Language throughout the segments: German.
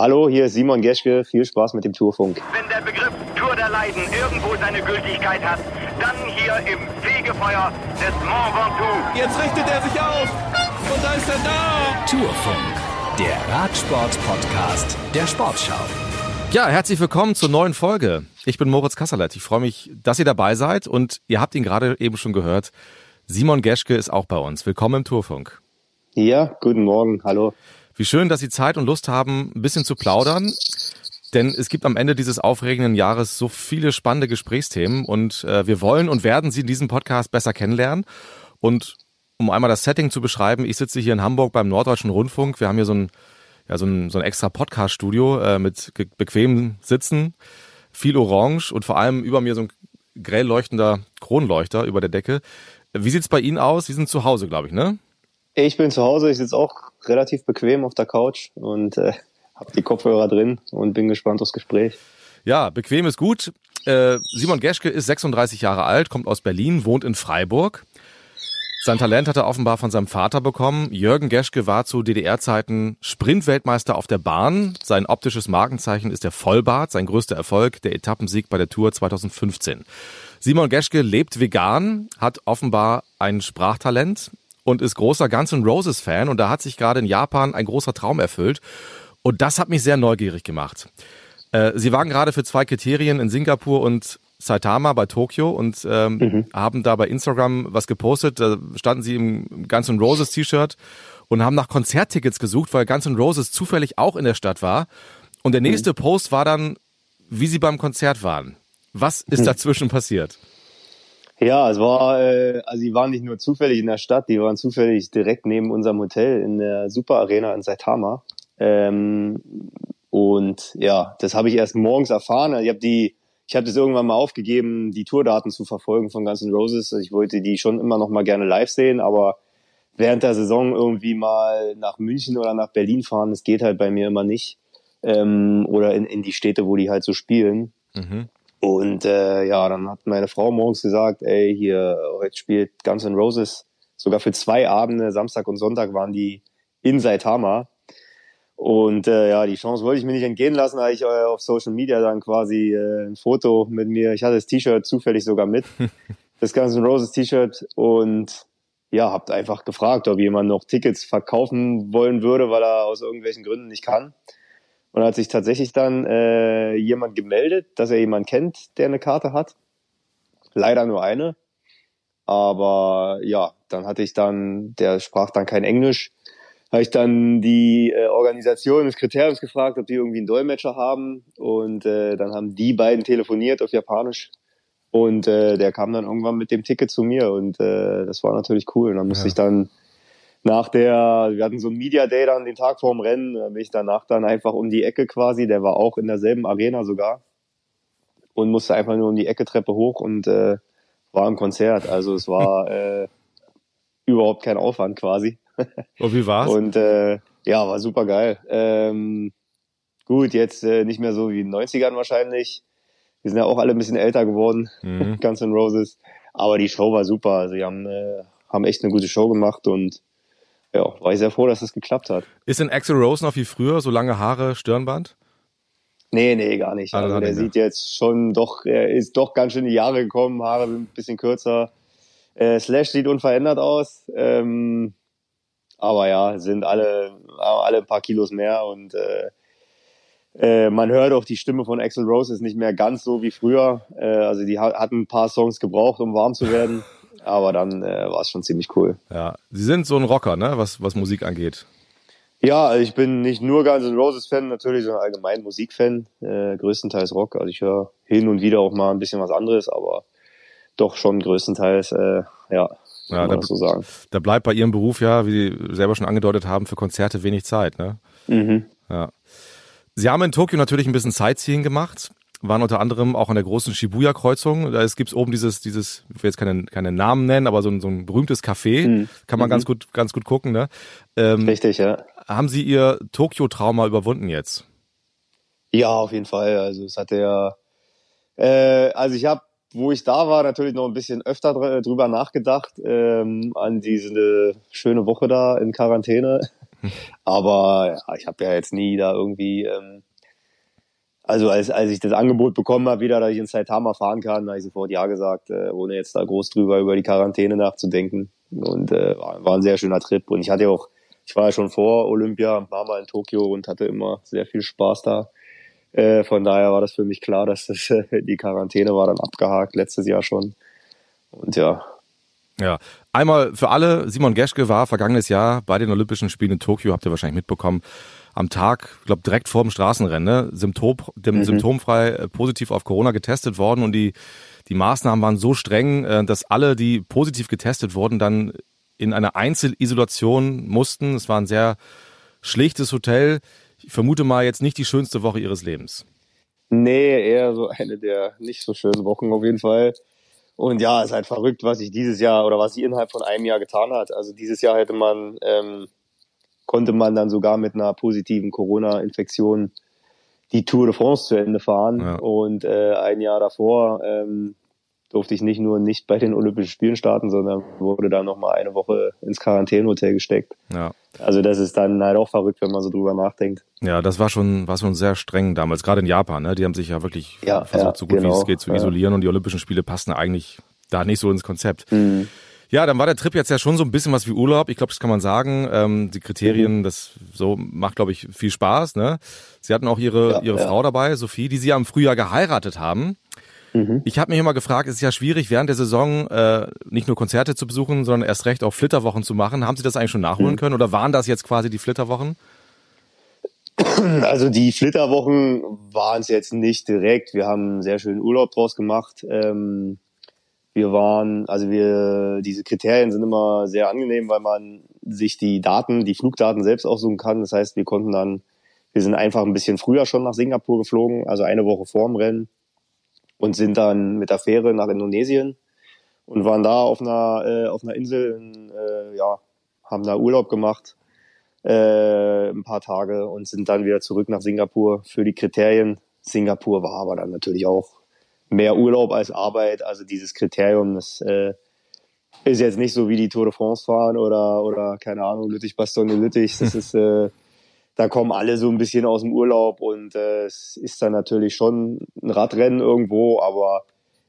Hallo, hier ist Simon Geschke. Viel Spaß mit dem Tourfunk. Wenn der Begriff Tour der Leiden irgendwo seine Gültigkeit hat, dann hier im Fegefeuer des Mont Ventoux. Jetzt richtet er sich auf und da ist er da. Tourfunk, der Radsport-Podcast der Sportschau. Ja, herzlich willkommen zur neuen Folge. Ich bin Moritz Kasserlet. Ich freue mich, dass ihr dabei seid und ihr habt ihn gerade eben schon gehört. Simon Geschke ist auch bei uns. Willkommen im Tourfunk. Ja, guten Morgen. Hallo. Wie schön, dass Sie Zeit und Lust haben, ein bisschen zu plaudern. Denn es gibt am Ende dieses aufregenden Jahres so viele spannende Gesprächsthemen und äh, wir wollen und werden Sie in diesem Podcast besser kennenlernen. Und um einmal das Setting zu beschreiben, ich sitze hier in Hamburg beim Norddeutschen Rundfunk. Wir haben hier so ein, ja, so ein, so ein extra Podcast-Studio äh, mit bequemem Sitzen, viel Orange und vor allem über mir so ein grell leuchtender Kronleuchter über der Decke. Wie sieht's bei Ihnen aus? Sie sind zu Hause, glaube ich, ne? Ich bin zu Hause, ich sitze auch relativ bequem auf der Couch und äh, habe die Kopfhörer drin und bin gespannt aufs Gespräch. Ja, bequem ist gut. Äh, Simon Geschke ist 36 Jahre alt, kommt aus Berlin, wohnt in Freiburg. Sein Talent hat er offenbar von seinem Vater bekommen. Jürgen Geschke war zu DDR-Zeiten Sprintweltmeister auf der Bahn. Sein optisches Markenzeichen ist der Vollbart, sein größter Erfolg, der Etappensieg bei der Tour 2015. Simon Geschke lebt vegan, hat offenbar ein Sprachtalent und ist großer Guns N' Roses Fan und da hat sich gerade in Japan ein großer Traum erfüllt und das hat mich sehr neugierig gemacht. Äh, Sie waren gerade für zwei Kriterien in Singapur und Saitama bei Tokio und ähm, mhm. haben da bei Instagram was gepostet. Da standen sie im Guns N' Roses T-Shirt und haben nach Konzerttickets gesucht, weil Guns N' Roses zufällig auch in der Stadt war. Und der nächste mhm. Post war dann, wie sie beim Konzert waren. Was ist mhm. dazwischen passiert? Ja, es war, äh, also die waren nicht nur zufällig in der Stadt, die waren zufällig direkt neben unserem Hotel in der Super Arena in Saitama. Ähm, und ja, das habe ich erst morgens erfahren. Ich habe die, ich habe das irgendwann mal aufgegeben, die Tourdaten zu verfolgen von Guns N' Roses. Ich wollte die schon immer noch mal gerne live sehen, aber während der Saison irgendwie mal nach München oder nach Berlin fahren, das geht halt bei mir immer nicht. Ähm, oder in, in die Städte, wo die halt so spielen. Mhm. Und äh, ja, dann hat meine Frau morgens gesagt, ey, hier, heute spielt Guns N' Roses. Sogar für zwei Abende, Samstag und Sonntag waren die in Saitama. Und äh, ja, die Chance wollte ich mir nicht entgehen lassen, da ich äh, auf Social Media dann quasi äh, ein Foto mit mir, ich hatte das T-Shirt zufällig sogar mit, das Guns N' Roses T-Shirt und ja, habt einfach gefragt, ob jemand noch Tickets verkaufen wollen würde, weil er aus irgendwelchen Gründen nicht kann. Und hat sich tatsächlich dann äh, jemand gemeldet, dass er jemand kennt, der eine Karte hat. Leider nur eine. Aber ja, dann hatte ich dann, der sprach dann kein Englisch, habe ich dann die äh, Organisation des Kriteriums gefragt, ob die irgendwie einen Dolmetscher haben. Und äh, dann haben die beiden telefoniert auf Japanisch. Und äh, der kam dann irgendwann mit dem Ticket zu mir und äh, das war natürlich cool. Und dann musste ja. ich dann nach der, wir hatten so ein Media Day dann den Tag vorm Rennen, bin ich danach dann einfach um die Ecke quasi, der war auch in derselben Arena sogar und musste einfach nur um die Ecke Treppe hoch und äh, war im Konzert. Also es war äh, überhaupt kein Aufwand quasi. Und wie war's? Und äh, ja, war super geil. Ähm, gut, jetzt äh, nicht mehr so wie in den 90ern wahrscheinlich. Wir sind ja auch alle ein bisschen älter geworden, mhm. Guns N' Roses. Aber die Show war super. Also die haben, äh, haben echt eine gute Show gemacht und ja, war ich sehr froh, dass es das geklappt hat. Ist denn Axel Rose noch wie früher, so lange Haare, Stirnband? Nee, nee, gar nicht. Also, also der sieht jetzt schon doch, er ist doch ganz schön in die Jahre gekommen, Haare ein bisschen kürzer. Äh, Slash sieht unverändert aus. Ähm, aber ja, sind alle, alle ein paar Kilos mehr und äh, äh, man hört auch die Stimme von Axel Rose ist nicht mehr ganz so wie früher. Äh, also die hat, hat ein paar Songs gebraucht, um warm zu werden. aber dann äh, war es schon ziemlich cool. Ja, Sie sind so ein Rocker, ne, was, was Musik angeht. Ja, also ich bin nicht nur Guns N' Roses Fan, natürlich, sondern allgemein Musikfan, äh, größtenteils Rock. Also ich höre hin und wieder auch mal ein bisschen was anderes, aber doch schon größtenteils, äh, ja, ja, da, so sagen. Da bleibt bei Ihrem Beruf ja, wie Sie selber schon angedeutet haben, für Konzerte wenig Zeit, ne? Mhm. Ja. Sie haben in Tokio natürlich ein bisschen Sightseeing gemacht waren unter anderem auch an der großen Shibuya-Kreuzung. Da gibt es oben dieses, dieses, ich will jetzt keine, keine Namen nennen, aber so ein, so ein berühmtes Café. Mhm. Kann man mhm. ganz gut, ganz gut gucken, ne? Ähm, Richtig, ja. Haben Sie Ihr Tokio-Trauma überwunden jetzt? Ja, auf jeden Fall. Also es hatte ja, äh, also ich habe, wo ich da war, natürlich noch ein bisschen öfter drüber nachgedacht, ähm, an diese schöne Woche da in Quarantäne. Aber ja, ich habe ja jetzt nie da irgendwie, ähm, also als, als ich das Angebot bekommen habe, wieder, dass ich in Saitama fahren kann, habe ich sofort Ja gesagt, äh, ohne jetzt da groß drüber über die Quarantäne nachzudenken. Und äh, war, war ein sehr schöner Trip. Und ich hatte auch, ich war ja schon vor Olympia, war mal in Tokio und hatte immer sehr viel Spaß da. Äh, von daher war das für mich klar, dass das, äh, die Quarantäne war dann abgehakt, letztes Jahr schon. Und ja. Ja, einmal für alle, Simon Geschke war vergangenes Jahr bei den Olympischen Spielen in Tokio, habt ihr wahrscheinlich mitbekommen, am Tag, ich glaube direkt vor dem Straßenrennen, ne, Symptom, dem, mhm. symptomfrei äh, positiv auf Corona getestet worden und die, die Maßnahmen waren so streng, äh, dass alle, die positiv getestet wurden, dann in eine Einzelisolation mussten. Es war ein sehr schlichtes Hotel. Ich vermute mal jetzt nicht die schönste Woche ihres Lebens. Nee, eher so eine der nicht so schönen Wochen auf jeden Fall. Und ja, ist halt verrückt, was sich dieses Jahr oder was sie innerhalb von einem Jahr getan hat. Also dieses Jahr hätte man ähm, konnte man dann sogar mit einer positiven Corona-Infektion die Tour de France zu Ende fahren. Ja. Und äh, ein Jahr davor ähm, durfte ich nicht nur nicht bei den Olympischen Spielen starten, sondern wurde dann nochmal eine Woche ins Quarantänehotel gesteckt. Ja. Also das ist dann halt auch verrückt, wenn man so drüber nachdenkt. Ja, das war schon, war schon sehr streng damals, gerade in Japan. Ne? Die haben sich ja wirklich ja, versucht, ja, so gut genau, wie es geht zu isolieren und die Olympischen Spiele passen eigentlich da nicht so ins Konzept. Mhm. Ja, dann war der Trip jetzt ja schon so ein bisschen was wie Urlaub. Ich glaube, das kann man sagen. Ähm, die Kriterien, mhm. das so macht, glaube ich, viel Spaß. Ne? Sie hatten auch ihre, ja, ihre ja. Frau dabei, Sophie, die sie ja im Frühjahr geheiratet haben. Mhm. Ich habe mich immer gefragt, es ist ja schwierig, während der Saison äh, nicht nur Konzerte zu besuchen, sondern erst recht auch Flitterwochen zu machen. Haben Sie das eigentlich schon nachholen mhm. können oder waren das jetzt quasi die Flitterwochen? Also die Flitterwochen waren es jetzt nicht direkt. Wir haben einen sehr schönen Urlaub draus gemacht. Ähm, wir waren, also wir, diese Kriterien sind immer sehr angenehm, weil man sich die Daten, die Flugdaten selbst aussuchen kann. Das heißt, wir konnten dann, wir sind einfach ein bisschen früher schon nach Singapur geflogen, also eine Woche vorm Rennen und sind dann mit der Fähre nach Indonesien und waren da auf einer, äh, auf einer Insel, in, äh, ja, haben da Urlaub gemacht, äh, ein paar Tage und sind dann wieder zurück nach Singapur für die Kriterien. Singapur war aber dann natürlich auch mehr Urlaub als Arbeit. Also dieses Kriterium, das äh, ist jetzt nicht so wie die Tour de France fahren oder, oder keine Ahnung, Lüttich, Bastogne, Lüttich. Das ist, äh, da kommen alle so ein bisschen aus dem Urlaub und äh, es ist dann natürlich schon ein Radrennen irgendwo, aber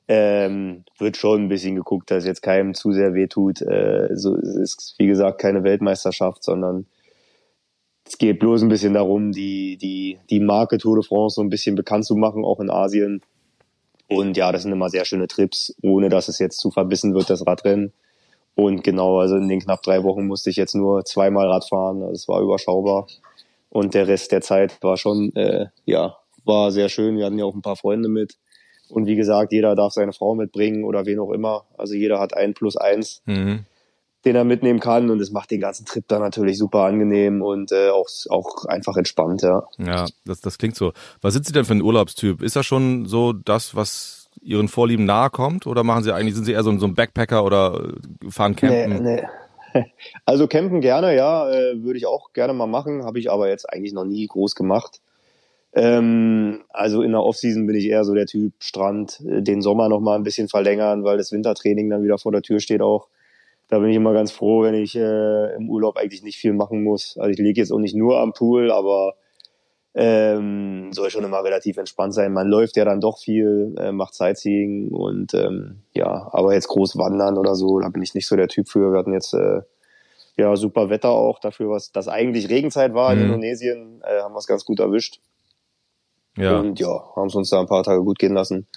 ähm, wird schon ein bisschen geguckt, dass jetzt keinem zu sehr wehtut. Äh, so, es ist, wie gesagt, keine Weltmeisterschaft, sondern es geht bloß ein bisschen darum, die, die, die Marke Tour de France so ein bisschen bekannt zu machen, auch in Asien. Und ja, das sind immer sehr schöne Trips, ohne dass es jetzt zu verbissen wird, das Radrennen. Und genau, also in den knapp drei Wochen musste ich jetzt nur zweimal Rad fahren. Also es war überschaubar. Und der Rest der Zeit war schon, äh, ja, war sehr schön. Wir hatten ja auch ein paar Freunde mit. Und wie gesagt, jeder darf seine Frau mitbringen oder wen auch immer. Also jeder hat ein plus eins. Mhm den er mitnehmen kann und es macht den ganzen Trip dann natürlich super angenehm und äh, auch, auch einfach entspannt, ja. Ja, das, das klingt so. Was sind Sie denn für ein Urlaubstyp? Ist das schon so das, was Ihren Vorlieben nahe kommt oder machen Sie eigentlich, sind Sie eher so, so ein Backpacker oder fahren campen? Nee, nee. Also campen gerne, ja, äh, würde ich auch gerne mal machen, habe ich aber jetzt eigentlich noch nie groß gemacht. Ähm, also in der Offseason bin ich eher so der Typ Strand, äh, den Sommer noch mal ein bisschen verlängern, weil das Wintertraining dann wieder vor der Tür steht auch da bin ich immer ganz froh, wenn ich äh, im Urlaub eigentlich nicht viel machen muss. Also ich lege jetzt auch nicht nur am Pool, aber ähm, soll schon immer relativ entspannt sein. Man läuft ja dann doch viel, äh, macht Sightseeing und ähm, ja, aber jetzt groß wandern oder so, da bin ich nicht so der Typ für. Wir hatten jetzt äh, ja super Wetter auch dafür, was das eigentlich Regenzeit war in mhm. Indonesien, äh, haben wir es ganz gut erwischt. Ja. Und ja, haben es uns da ein paar Tage gut gehen lassen.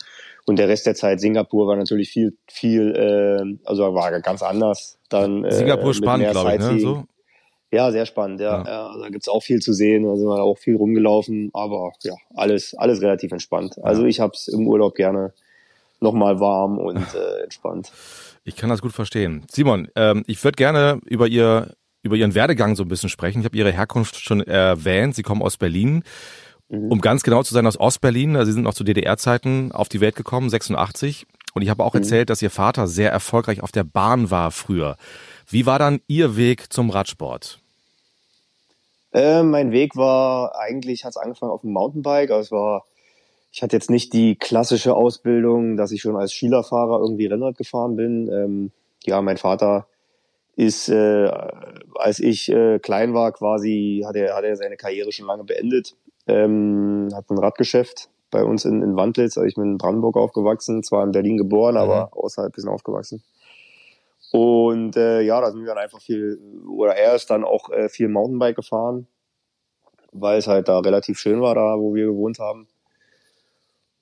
Und der Rest der Zeit Singapur war natürlich viel, viel, äh, also war ganz anders. Dann, äh, Singapur spannend, glaube ich, ne? So? Ja, sehr spannend, ja. ja. ja da gibt's auch viel zu sehen, da sind wir auch viel rumgelaufen, aber ja, alles, alles relativ entspannt. Also ich hab's im Urlaub gerne nochmal warm und äh, entspannt. Ich kann das gut verstehen. Simon, ähm, ich würde gerne über Ihr über Ihren Werdegang so ein bisschen sprechen. Ich habe Ihre Herkunft schon erwähnt. Sie kommen aus Berlin. Mhm. Um ganz genau zu sein, aus Ostberlin. Also Sie sind noch zu DDR-Zeiten auf die Welt gekommen, 86. Und ich habe auch mhm. erzählt, dass Ihr Vater sehr erfolgreich auf der Bahn war früher. Wie war dann Ihr Weg zum Radsport? Äh, mein Weg war eigentlich, hat es angefangen auf dem Mountainbike. Also es war, ich hatte jetzt nicht die klassische Ausbildung, dass ich schon als Schülerfahrer irgendwie Rennrad gefahren bin. Ähm, ja, mein Vater ist, äh, als ich äh, klein war, quasi hat er, hat er seine Karriere schon lange beendet. Ähm, hat ein Radgeschäft bei uns in, in Wandlitz. Also ich bin in Brandenburg aufgewachsen, zwar in Berlin geboren, aber mhm. außerhalb bisschen aufgewachsen. Und äh, ja, da sind wir dann einfach viel, oder er ist dann auch äh, viel Mountainbike gefahren, weil es halt da relativ schön war, da wo wir gewohnt haben.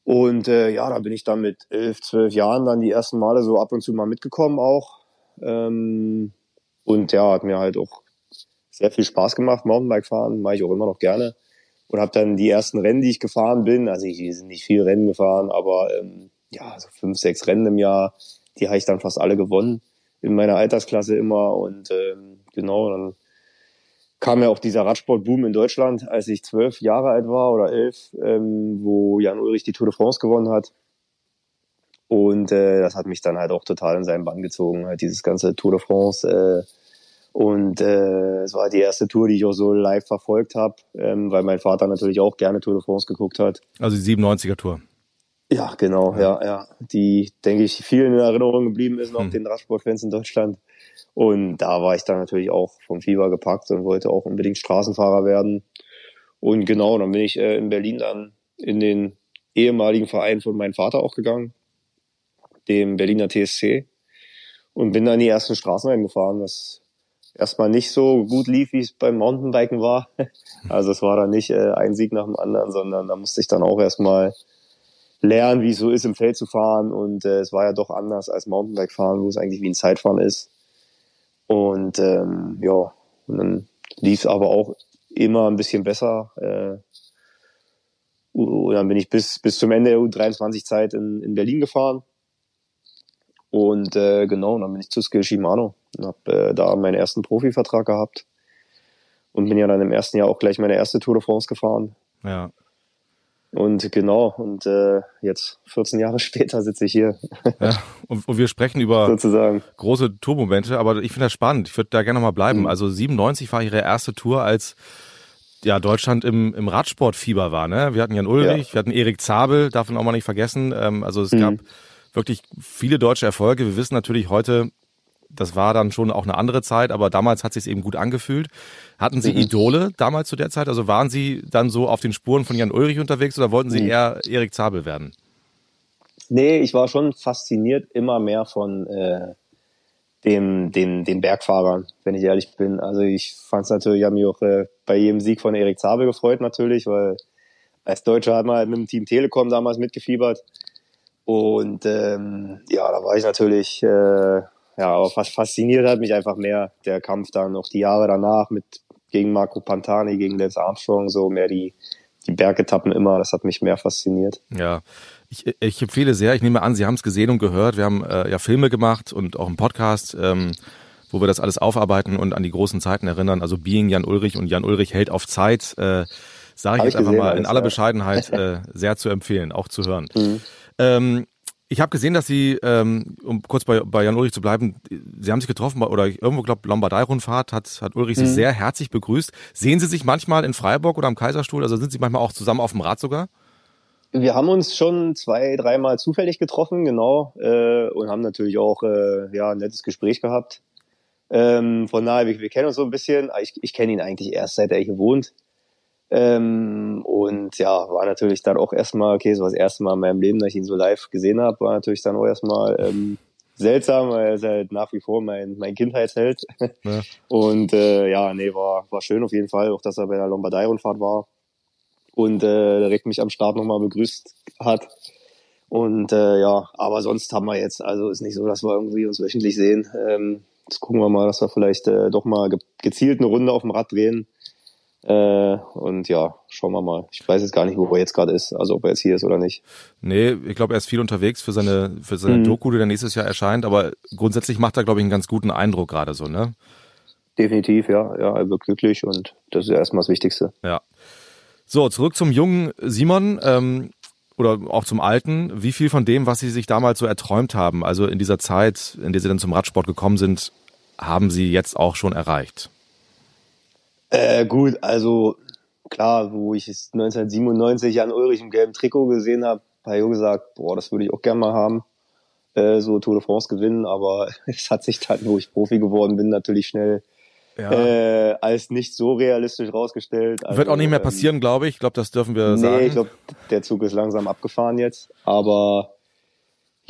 Und äh, ja, da bin ich dann mit elf, zwölf Jahren dann die ersten Male so ab und zu mal mitgekommen auch. Ähm, und ja, hat mir halt auch sehr viel Spaß gemacht, Mountainbike fahren, mache ich auch immer noch gerne. Und habe dann die ersten Rennen, die ich gefahren bin, also ich bin nicht viel Rennen gefahren, aber ähm, ja, so fünf, sechs Rennen im Jahr, die habe ich dann fast alle gewonnen in meiner Altersklasse immer. Und ähm, genau, dann kam ja auch dieser Radsportboom in Deutschland, als ich zwölf Jahre alt war oder elf, ähm, wo Jan Ulrich die Tour de France gewonnen hat. Und äh, das hat mich dann halt auch total in seinen Bann gezogen, halt dieses ganze Tour de France. Äh, und äh, es war die erste Tour, die ich auch so live verfolgt habe, ähm, weil mein Vater natürlich auch gerne Tour de France geguckt hat. Also die 97er Tour. Ja, genau, ja, ja. Die, denke ich, vielen in Erinnerung geblieben ist noch hm. den Radsportfans in Deutschland. Und da war ich dann natürlich auch vom Fieber gepackt und wollte auch unbedingt Straßenfahrer werden. Und genau, dann bin ich äh, in Berlin dann in den ehemaligen Verein von meinem Vater auch gegangen, dem Berliner TSC. Und bin dann die ersten Straßenrennen gefahren, was erstmal nicht so gut lief, wie es beim Mountainbiken war. Also es war dann nicht äh, ein Sieg nach dem anderen, sondern da musste ich dann auch erstmal lernen, wie es so ist, im Feld zu fahren. Und äh, es war ja doch anders als Mountainbike fahren, wo es eigentlich wie ein Zeitfahren ist. Und ähm, ja, und dann lief es aber auch immer ein bisschen besser. Äh, und dann bin ich bis, bis zum Ende der U23-Zeit in, in Berlin gefahren. Und äh, genau, dann bin ich zu Skill Shimano und habe äh, da meinen ersten Profivertrag gehabt. Und bin ja dann im ersten Jahr auch gleich meine erste Tour de France gefahren. Ja. Und genau, und äh, jetzt 14 Jahre später sitze ich hier. Ja, und, und wir sprechen über Sozusagen. große Tourmomente, aber ich finde das spannend. Ich würde da gerne mal bleiben. Mhm. Also 97 war ihre erste Tour, als ja Deutschland im, im Radsportfieber war. Ne? Wir hatten Jan Ulrich, ja. wir hatten Erik Zabel, darf man auch mal nicht vergessen. Ähm, also es mhm. gab wirklich viele deutsche Erfolge. Wir wissen natürlich heute, das war dann schon auch eine andere Zeit, aber damals hat sich eben gut angefühlt. Hatten Sie mhm. Idole damals zu der Zeit? Also waren Sie dann so auf den Spuren von Jan Ulrich unterwegs oder wollten Sie mhm. eher Erik Zabel werden? Nee, ich war schon fasziniert immer mehr von äh, dem, dem, den Bergfahrern, wenn ich ehrlich bin. Also ich fand es natürlich, ich habe mich auch äh, bei jedem Sieg von Erik Zabel gefreut natürlich, weil als Deutscher hat man halt mit dem Team Telekom damals mitgefiebert. Und ähm, ja, da war ich natürlich äh, ja, aber fast fasziniert hat mich einfach mehr der Kampf dann noch die Jahre danach mit gegen Marco Pantani, gegen Lance Armstrong, so mehr die, die Bergetappen immer, das hat mich mehr fasziniert. Ja, ich, ich empfehle sehr, ich nehme an, Sie haben es gesehen und gehört, wir haben äh, ja Filme gemacht und auch einen Podcast, ähm, wo wir das alles aufarbeiten und an die großen Zeiten erinnern, also Being Jan Ulrich und Jan Ulrich hält auf Zeit, äh, sage ich, jetzt einfach mal in aller Bescheidenheit äh, sehr zu empfehlen, auch zu hören. Mhm. Ähm, ich habe gesehen, dass Sie, ähm, um kurz bei, bei Jan Ulrich zu bleiben, Sie haben sich getroffen oder irgendwo, glaube Lombardei-Rundfahrt hat, hat Ulrich mhm. Sie sehr herzlich begrüßt. Sehen Sie sich manchmal in Freiburg oder am Kaiserstuhl? Also sind Sie manchmal auch zusammen auf dem Rad sogar? Wir haben uns schon zwei, dreimal zufällig getroffen, genau, äh, und haben natürlich auch äh, ja, ein nettes Gespräch gehabt. Ähm, von daher, wir, wir kennen uns so ein bisschen. Ich, ich kenne ihn eigentlich erst, seit er hier wohnt. Ähm, und ja, war natürlich dann auch erstmal, okay, so das erste Mal in meinem Leben, dass ich ihn so live gesehen habe, war natürlich dann auch erstmal ähm, seltsam, weil er ist halt nach wie vor mein, mein Kindheitsheld. Ja. Und äh, ja, nee, war, war schön auf jeden Fall, auch dass er bei der Lombardei-Rundfahrt war und äh, direkt mich am Start nochmal begrüßt hat. Und äh, ja, aber sonst haben wir jetzt, also ist nicht so, dass wir irgendwie uns wöchentlich sehen. Ähm, jetzt gucken wir mal, dass wir vielleicht äh, doch mal ge gezielt eine Runde auf dem Rad drehen. Äh, und ja, schauen wir mal. Ich weiß jetzt gar nicht, wo er jetzt gerade ist, also ob er jetzt hier ist oder nicht. Nee, ich glaube, er ist viel unterwegs für seine, für seine mhm. Doku, die dann nächstes Jahr erscheint, aber grundsätzlich macht er, glaube ich, einen ganz guten Eindruck gerade so, ne? Definitiv, ja. Ja, er wird glücklich und das ist ja erstmal das Wichtigste. Ja. So, zurück zum jungen Simon. Ähm, oder auch zum Alten, wie viel von dem, was Sie sich damals so erträumt haben, also in dieser Zeit, in der Sie dann zum Radsport gekommen sind, haben Sie jetzt auch schon erreicht? Äh, gut, also klar, wo ich 1997 Jan Ulrich im gelben Trikot gesehen habe, habe ich gesagt, boah, das würde ich auch gerne mal haben. Äh, so Tour de France gewinnen, aber es hat sich dann, wo ich Profi geworden bin, natürlich schnell ja. äh, als nicht so realistisch rausgestellt. Also, Wird auch nicht mehr ähm, passieren, glaube ich. Ich glaube, das dürfen wir nee, sagen. Nee, ich glaube, der Zug ist langsam abgefahren jetzt. Aber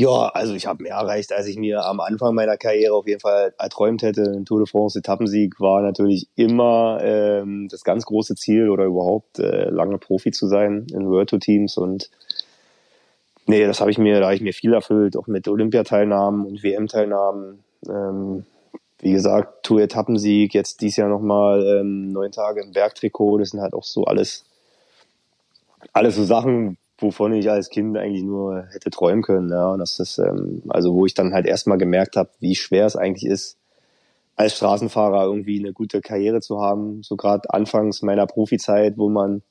ja, also ich habe mehr erreicht, als ich mir am Anfang meiner Karriere auf jeden Fall erträumt hätte. Ein Tour de France Etappensieg war natürlich immer ähm, das ganz große Ziel oder überhaupt äh, lange Profi zu sein in World Tour Teams und nee, das habe ich mir, da habe ich mir viel erfüllt, auch mit Olympiateilnahmen und WM-Teilnahmen. Ähm, wie gesagt, Tour-Etappensieg, jetzt dies Jahr nochmal ähm, neun Tage im Bergtrikot, das sind halt auch so alles, alles so Sachen, wovon ich als Kind eigentlich nur hätte träumen können. Ja, und das ist, ähm, also wo ich dann halt erstmal gemerkt habe, wie schwer es eigentlich ist, als Straßenfahrer irgendwie eine gute Karriere zu haben. So gerade anfangs meiner Profizeit, wo man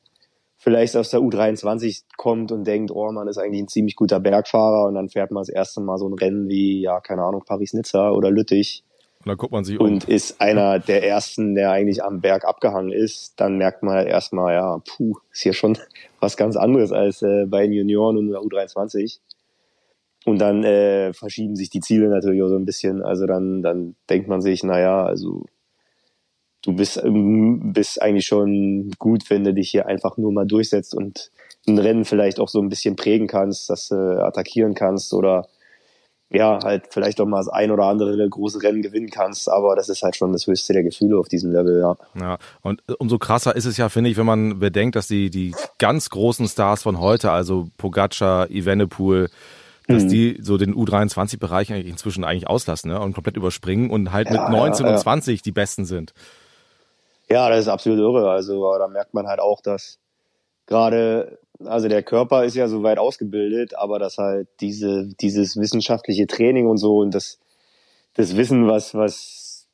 vielleicht aus der U23 kommt und denkt, oh, man ist eigentlich ein ziemlich guter Bergfahrer und dann fährt man das erste Mal so ein Rennen wie, ja, keine Ahnung, Paris-Nizza oder Lüttich und dann guckt man sich um. Und ist einer der ersten, der eigentlich am Berg abgehangen ist, dann merkt man halt erstmal, ja, puh, ist hier schon was ganz anderes als äh, bei den Junioren und der U23. Und dann äh, verschieben sich die Ziele natürlich auch so ein bisschen. Also dann, dann denkt man sich, naja, also du bist, ähm, bist eigentlich schon gut, wenn du dich hier einfach nur mal durchsetzt und ein Rennen vielleicht auch so ein bisschen prägen kannst, dass du attackieren kannst oder ja, halt vielleicht auch mal das ein oder andere große Rennen gewinnen kannst, aber das ist halt schon das höchste der Gefühle auf diesem Level, ja. Ja, und umso krasser ist es ja, finde ich, wenn man bedenkt, dass die, die ganz großen Stars von heute, also Pogacar, Evenepoel, dass mhm. die so den U23-Bereich eigentlich inzwischen eigentlich auslassen ne? und komplett überspringen und halt ja, mit 19 ja, ja. und 20 die Besten sind. Ja, das ist absolut irre. Also da merkt man halt auch, dass gerade also der Körper ist ja so weit ausgebildet, aber dass halt diese, dieses wissenschaftliche Training und so und das, das Wissen, was, was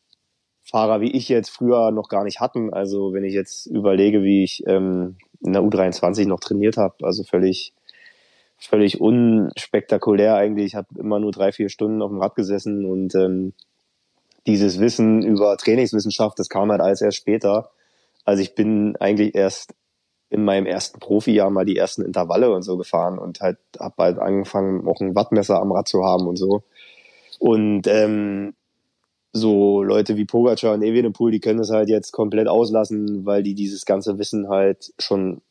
Fahrer wie ich jetzt früher noch gar nicht hatten. Also wenn ich jetzt überlege, wie ich ähm, in der U23 noch trainiert habe, also völlig, völlig unspektakulär eigentlich. Ich habe immer nur drei, vier Stunden auf dem Rad gesessen und ähm, dieses Wissen über Trainingswissenschaft, das kam halt alles erst später. Also ich bin eigentlich erst in meinem ersten Profijahr mal die ersten Intervalle und so gefahren und halt hab halt angefangen, auch ein Wattmesser am Rad zu haben und so. Und ähm, so Leute wie Pogacar und Evenepoel, die können das halt jetzt komplett auslassen, weil die dieses ganze Wissen halt schon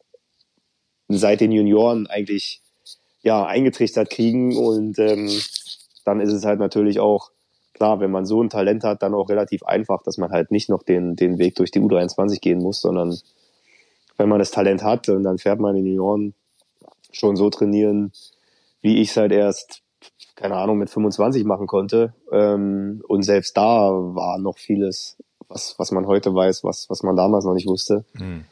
seit den Junioren eigentlich ja eingetrichtert kriegen und ähm, dann ist es halt natürlich auch klar, wenn man so ein Talent hat, dann auch relativ einfach, dass man halt nicht noch den den Weg durch die U23 gehen muss, sondern wenn man das Talent hat und dann fährt man in den Jahren schon so trainieren, wie ich seit erst, keine Ahnung, mit 25 machen konnte. Ähm, und selbst da war noch vieles, was, was man heute weiß, was, was man damals noch nicht wusste. Mhm.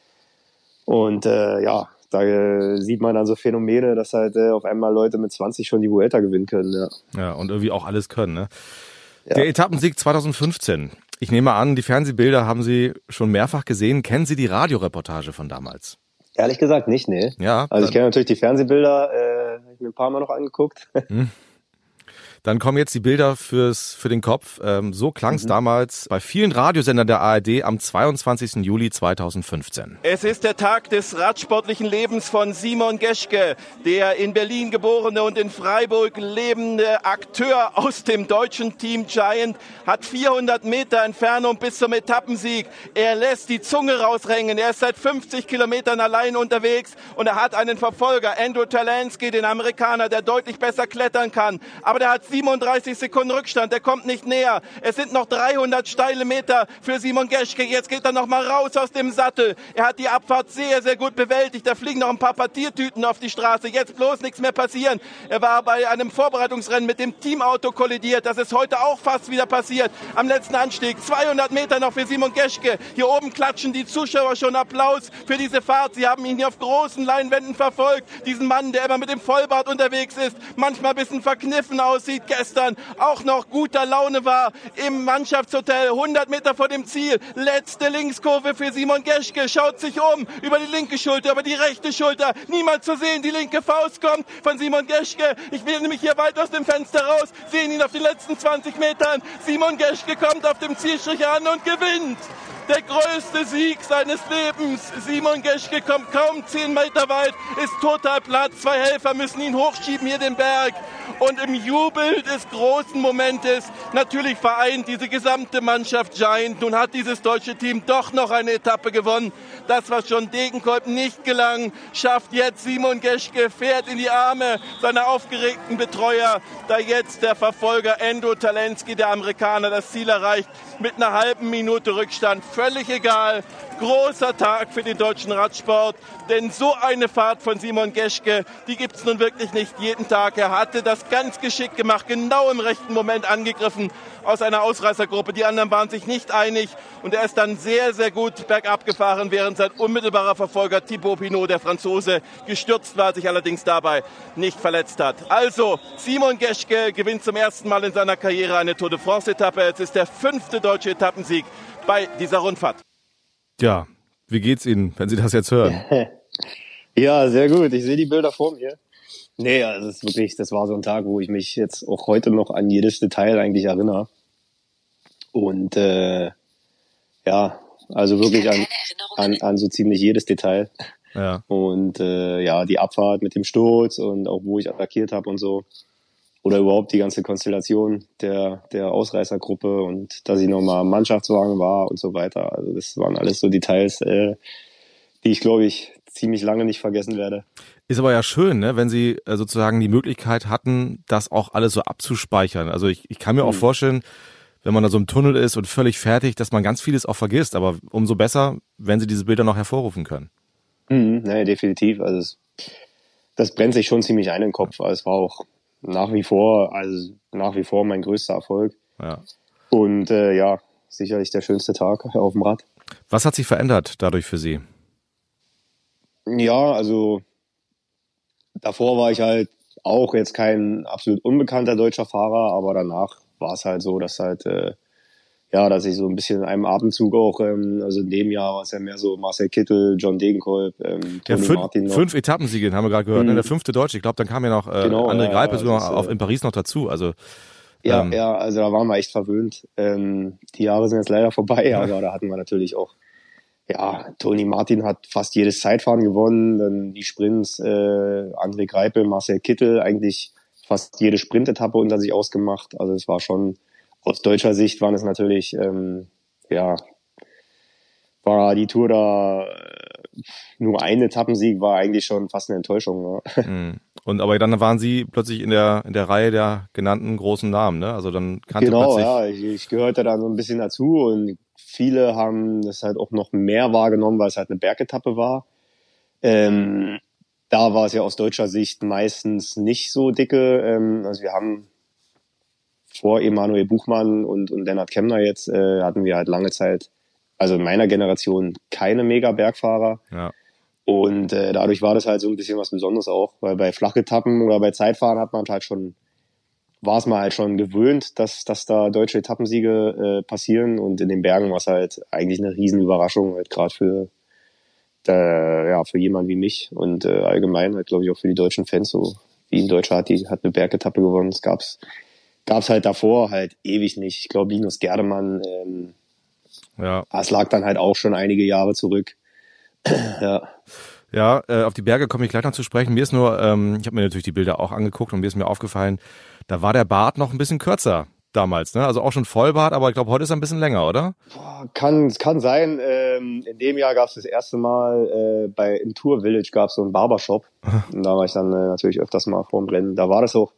Und äh, ja, da äh, sieht man dann so Phänomene, dass halt äh, auf einmal Leute mit 20 schon die Vuelta gewinnen können. Ja, ja und irgendwie auch alles können. Ne? Ja. Der Etappensieg 2015. Ich nehme an, die Fernsehbilder haben Sie schon mehrfach gesehen. Kennen Sie die Radioreportage von damals? Ehrlich gesagt nicht, nee. Ja. Also ich kenne natürlich die Fernsehbilder, äh, habe ich mir ein paar Mal noch angeguckt. Hm. Dann kommen jetzt die Bilder fürs, für den Kopf. Ähm, so klang es mhm. damals bei vielen Radiosendern der ARD am 22. Juli 2015. Es ist der Tag des radsportlichen Lebens von Simon Geschke, der in Berlin geborene und in Freiburg lebende Akteur aus dem deutschen Team Giant, hat 400 Meter Entfernung bis zum Etappensieg. Er lässt die Zunge rausrängen. Er ist seit 50 Kilometern allein unterwegs und er hat einen Verfolger, Andrew Talansky, den Amerikaner, der deutlich besser klettern kann. Aber der hat 37 Sekunden Rückstand. Der kommt nicht näher. Es sind noch 300 steile Meter für Simon Geschke. Jetzt geht er noch mal raus aus dem Sattel. Er hat die Abfahrt sehr, sehr gut bewältigt. Da fliegen noch ein paar Partiertüten auf die Straße. Jetzt bloß nichts mehr passieren. Er war bei einem Vorbereitungsrennen mit dem Teamauto kollidiert. Das ist heute auch fast wieder passiert. Am letzten Anstieg. 200 Meter noch für Simon Geschke. Hier oben klatschen die Zuschauer schon Applaus für diese Fahrt. Sie haben ihn hier auf großen Leinwänden verfolgt. Diesen Mann, der immer mit dem Vollbart unterwegs ist. Manchmal ein bisschen verkniffen aussieht gestern auch noch guter Laune war im Mannschaftshotel, 100 Meter vor dem Ziel. Letzte Linkskurve für Simon Geschke, schaut sich um, über die linke Schulter, über die rechte Schulter. Niemand zu sehen, die linke Faust kommt von Simon Geschke. Ich will nämlich hier weit aus dem Fenster raus, sehen ihn auf den letzten 20 Metern. Simon Geschke kommt auf dem Zielstrich an und gewinnt der größte Sieg seines Lebens. Simon Geschke kommt kaum zehn Meter weit, ist total platt. Zwei Helfer müssen ihn hochschieben hier den Berg. Und im Jubel des großen Momentes natürlich vereint diese gesamte Mannschaft Giant. Nun hat dieses deutsche Team doch noch eine Etappe gewonnen. Das, was schon Degenkolb nicht gelang, schafft jetzt Simon Geschke, fährt in die Arme seiner aufgeregten Betreuer, da jetzt der Verfolger Endo Talensky, der Amerikaner, das Ziel erreicht mit einer halben Minute Rückstand. Völlig egal. Großer Tag für den deutschen Radsport, denn so eine Fahrt von Simon Geschke, die gibt es nun wirklich nicht jeden Tag. Er hatte das ganz geschickt gemacht, genau im rechten Moment angegriffen aus einer Ausreißergruppe. Die anderen waren sich nicht einig und er ist dann sehr, sehr gut bergab gefahren, während sein unmittelbarer Verfolger Thibaut Pinot, der Franzose, gestürzt war, sich allerdings dabei nicht verletzt hat. Also, Simon Geschke gewinnt zum ersten Mal in seiner Karriere eine Tour de France-Etappe. Es ist der fünfte deutsche Etappensieg bei dieser Rundfahrt. Ja, wie geht's Ihnen, wenn Sie das jetzt hören? ja, sehr gut. Ich sehe die Bilder vor mir. Nee, also das ist wirklich, das war so ein Tag, wo ich mich jetzt auch heute noch an jedes Detail eigentlich erinnere. Und äh, ja, also wirklich an, an, an so ziemlich jedes Detail. Ja. Und äh, ja, die Abfahrt mit dem Sturz und auch wo ich attackiert habe und so. Oder überhaupt die ganze Konstellation der, der Ausreißergruppe und dass ich nochmal Mannschaftswagen war und so weiter. Also das waren alles so Details, äh, die ich glaube ich ziemlich lange nicht vergessen werde. Ist aber ja schön, ne, wenn Sie äh, sozusagen die Möglichkeit hatten, das auch alles so abzuspeichern. Also ich, ich kann mir auch Mhm. vorstellen, wenn man da so im Tunnel ist und völlig fertig, dass man ganz vieles auch vergisst. Aber umso besser, wenn Sie diese Bilder noch hervorrufen können. Mhm, nee, definitiv. Also es, das brennt sich schon ziemlich ein in den Kopf. Also es war auch nach wie vor, also nach wie vor mein größter Erfolg. Ja. Und äh, ja, sicherlich der schönste Tag auf dem Rad. Was hat sich verändert dadurch für Sie? Ja, also davor war ich halt auch jetzt kein absolut unbekannter deutscher Fahrer, aber danach war es halt so, dass halt äh, ja, dass ich so ein bisschen in einem Atemzug auch, ähm, also in dem Jahr war es ja mehr so Marcel Kittel, John Degenkolb, ähm, Ja, Tony fünf, Martin noch. fünf Etappensiege haben wir gerade gehört. Ne? Mhm. Der fünfte Deutsche. Ich glaube, dann kam ja noch äh, Genau, André ja, Greipel ja, sogar ist, auf, äh, in Paris noch dazu. Also Ja, ähm, ja, also da waren wir echt verwöhnt. Ähm, die Jahre sind jetzt leider vorbei, aber da hatten wir natürlich auch, ja, Tony Martin hat fast jedes Zeitfahren gewonnen, dann die Sprints, äh, André Greipel, Marcel Kittel, eigentlich fast jede Sprintetappe unter sich ausgemacht. Also es war schon, aus deutscher Sicht waren es natürlich, ähm, ja, war die Tour da äh, nur ein Etappensieg war eigentlich schon fast eine Enttäuschung. Ne? mh. und aber dann waren Sie plötzlich in der in der Reihe der genannten großen Namen. Ne? Also dann kannte Genau, plötzlich ja, ich, ich gehörte da so ein bisschen dazu und viele haben das halt auch noch mehr wahrgenommen, weil es halt eine Bergetappe war. Ähm, da war es ja aus deutscher Sicht meistens nicht so dicke. Ähm, also wir haben vor Emanuel Buchmann und, und Lennart Kemner jetzt äh, hatten wir halt lange Zeit, also in meiner Generation keine Mega-Bergfahrer. ja. Und äh, dadurch war das halt so ein bisschen was Besonderes auch, weil bei Flachetappen oder bei Zeitfahren hat man halt schon, war es mal halt schon gewöhnt, dass, dass da deutsche Etappensiege äh, passieren und in den Bergen war es halt eigentlich eine Riesenüberraschung, halt gerade für äh, ja für jemanden wie mich und äh, allgemein halt glaube ich auch für die deutschen Fans so wie ein Deutscher hat die hat eine Bergetappe gewonnen, das gab's gab's halt davor halt ewig nicht. Ich glaube Linus Gerdemann, ähm, ja. es lag dann halt auch schon einige Jahre zurück. ja. Ja, äh, auf die Berge komme ich gleich noch zu sprechen. Mir ist nur, ähm, ich habe mir natürlich die Bilder auch angeguckt und mir ist mir aufgefallen, da war der Bart noch ein bisschen kürzer damals, ne? Also auch schon Vollbart, aber ich glaube, heute ist er ein bisschen länger, oder? Boah, Kann, es kann sein. Ähm, in dem Jahr gab es das erste Mal äh, bei im Tour Village gab es so einen Barbershop. Und da war ich dann äh, natürlich öfters mal vorm Rennen. Da war das auch,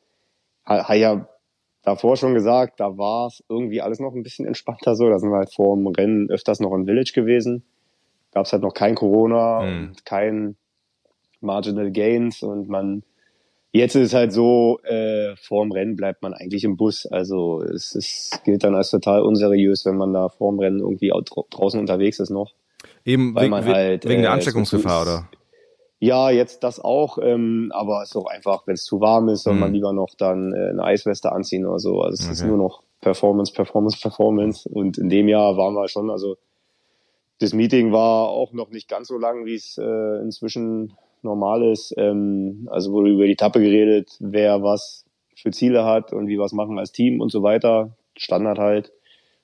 ha, ha ja davor schon gesagt, da war es irgendwie alles noch ein bisschen entspannter so. Da sind wir halt vorm Rennen öfters noch im Village gewesen. Gab es halt noch kein Corona Mhm. und kein Marginal Gains und man Jetzt ist es halt so, äh, vorm Rennen bleibt man eigentlich im Bus. Also es ist, gilt dann als total unseriös, wenn man da vorm Rennen irgendwie au- drau- draußen unterwegs ist noch. Eben Weil wegen, halt, wegen der äh, Ansteckungsgefahr, so- oder? Ja, jetzt das auch, ähm, aber es ist auch einfach, wenn es zu warm ist, soll man Mhm. lieber noch dann äh, eine Eisweste anziehen oder so. Also es ist Okay. nur noch Performance, Performance, Performance. Und in dem Jahr waren wir schon, also das Meeting war auch noch nicht ganz so lang, wie es äh, inzwischen normal ist. Ähm, also wurde über die Etappe geredet, wer was für Ziele hat und wie wir es machen als Team und so weiter. Standard halt.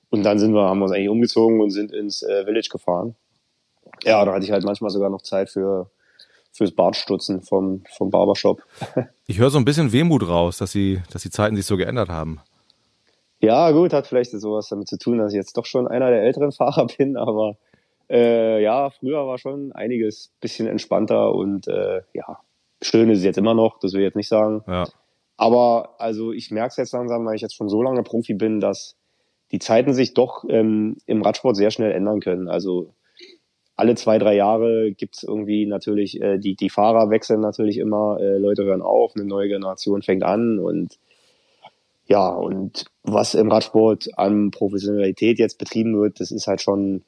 Und dann sind wir, haben wir uns eigentlich umgezogen und sind ins äh, Village gefahren. Ja, da hatte ich halt manchmal sogar noch Zeit für fürs Bartstutzen vom, vom Barbershop. Ich höre so ein bisschen Wehmut raus, dass, sie, dass die Zeiten sich so geändert haben. Ja, gut, hat vielleicht sowas damit zu tun, dass ich jetzt doch schon einer der älteren Fahrer bin, aber äh, ja, früher war schon einiges bisschen entspannter und äh, ja, schön ist es jetzt immer noch, das will ich jetzt nicht sagen. Ja. Aber also ich merke es jetzt langsam, weil ich jetzt schon so lange Profi bin, dass die Zeiten sich doch ähm, im Radsport sehr schnell ändern können. Also alle zwei, drei Jahre gibt's irgendwie natürlich, äh, die, die Fahrer wechseln natürlich immer, äh, Leute hören auf, eine neue Generation fängt an und ja, und was im Radsport an Professionalität jetzt betrieben wird, das ist halt schon,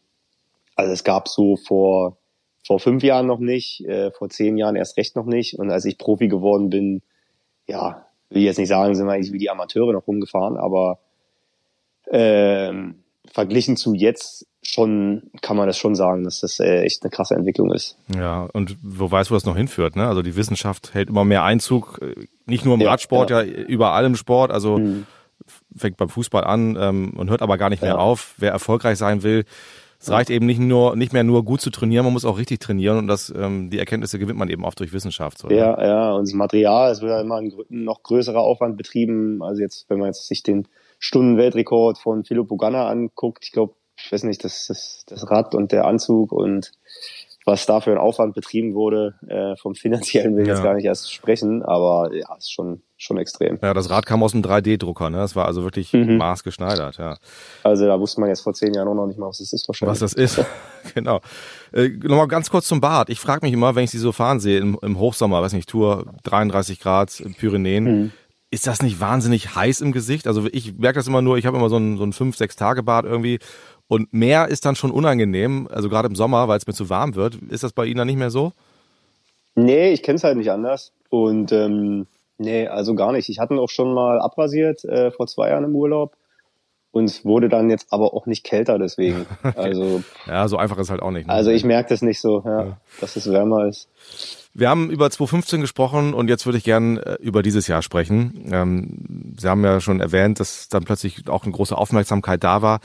also es gab so vor, vor fünf Jahren noch nicht, äh, vor zehn Jahren erst recht noch nicht. Und als ich Profi geworden bin, ja, will ich jetzt nicht sagen, sind wir eigentlich wie die Amateure noch rumgefahren, aber ähm, verglichen zu jetzt schon kann man das schon sagen, dass das äh, echt eine krasse Entwicklung ist. Ja, und wo weißt du, wo das noch hinführt? Ne? Also die Wissenschaft hält immer mehr Einzug, äh, nicht nur im ja, Radsport, ja. ja. überall im Sport. Also mhm. fängt beim Fußball an ähm, und hört aber gar nicht mehr ja. auf. Wer erfolgreich sein will, es reicht eben nicht nur nicht mehr nur gut zu trainieren, man muss auch richtig trainieren und das ähm, die Erkenntnisse gewinnt man eben oft durch Wissenschaft. So, ja, ja, und das Material, es wird ja immer ein noch größerer Aufwand betrieben. Also jetzt, wenn man jetzt sich den Stundenweltrekord von Philipp Bogana anguckt, ich glaube, ich weiß nicht, das, das, das Rad und der Anzug und was da für ein Aufwand betrieben wurde, äh, vom finanziellen will ich ja. jetzt gar nicht erst sprechen, aber ja, ist schon, schon extrem. Ja, das Rad kam aus einem 3D-Drucker, ne? Das war also wirklich mhm. maßgeschneidert, ja. Also da wusste man jetzt vor zehn Jahren auch noch nicht mal, was das ist wahrscheinlich. Was das ist, genau. Äh, Nochmal ganz kurz zum Bad. Ich frage mich immer, wenn ich sie so fahren sehe, im, im Hochsommer, weiß nicht, Tour 33 Grad, Pyrenäen, mhm ist das nicht wahnsinnig heiß im Gesicht? Also ich merke das immer nur, ich habe immer so ein, so ein fünf, sechs Tage Bad irgendwie und mehr ist dann schon unangenehm, also gerade im Sommer, weil es mir zu warm wird. Ist das bei Ihnen dann nicht mehr so? Nee, ich kenne es halt nicht anders. Und ähm, nee, also gar nicht. Ich hatte ihn auch schon mal abrasiert äh, vor zwei Jahren im Urlaub. Und es wurde dann jetzt aber auch nicht kälter deswegen. Also ja, so einfach ist halt auch nicht. Ne? Also ich merke das nicht so, ja, ja, dass es wärmer ist. Wir haben über 2015 gesprochen und jetzt würde ich gern äh, über dieses Jahr sprechen. Ähm, Sie haben ja schon erwähnt, dass dann plötzlich auch eine große Aufmerksamkeit da war.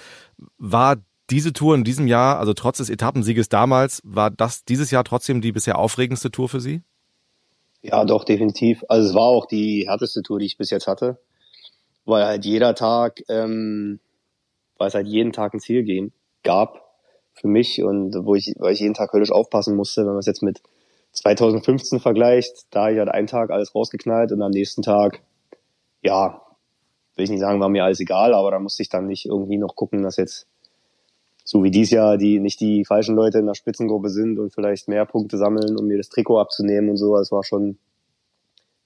War diese Tour in diesem Jahr, also trotz des Etappensieges damals, war das dieses Jahr trotzdem die bisher aufregendste Tour für Sie? Ja, doch, definitiv. Also es war auch die härteste Tour, die ich bis jetzt hatte weil halt jeder Tag, ähm, weil es halt jeden Tag ein Ziel gehen, gab für mich und wo ich, weil ich jeden Tag höllisch aufpassen musste, wenn man es jetzt mit 2015 vergleicht, da ich halt einen Tag alles rausgeknallt und am nächsten Tag, ja, will ich nicht sagen, war mir alles egal, aber da musste ich dann nicht irgendwie noch gucken, dass jetzt so wie dies Jahr die nicht die falschen Leute in der Spitzengruppe sind und vielleicht mehr Punkte sammeln, um mir das Trikot abzunehmen und so. Es war schon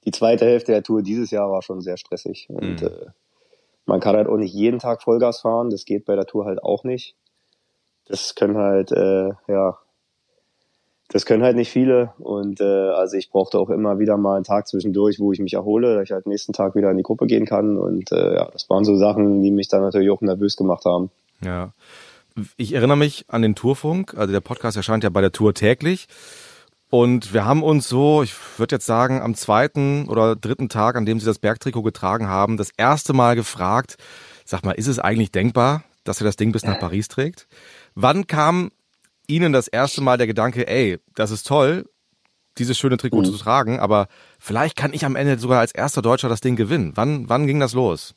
die zweite Hälfte der Tour dieses Jahr war schon sehr stressig. Und mhm. äh, man kann halt auch nicht jeden Tag Vollgas fahren. Das geht bei der Tour halt auch nicht. Das können halt, äh, ja, das können halt nicht viele. Und äh, also ich brauchte auch immer wieder mal einen Tag zwischendurch, wo ich mich erhole, dass ich halt nächsten Tag wieder in die Gruppe gehen kann. Und äh, ja, das waren so Sachen, die mich dann natürlich auch nervös gemacht haben. Ja. Ich erinnere mich an den Tourfunk, also der Podcast erscheint ja bei der Tour täglich. Und wir haben uns so, ich würde jetzt sagen, am zweiten oder dritten Tag, an dem sie das Bergtrikot getragen haben, das erste Mal gefragt, sag mal, ist es eigentlich denkbar, dass er das Ding bis nach Paris trägt? Wann kam Ihnen das erste Mal der Gedanke, ey, das ist toll, dieses schöne Trikot mhm. zu tragen, aber vielleicht kann ich am Ende sogar als erster Deutscher das Ding gewinnen. Wann, wann ging das los?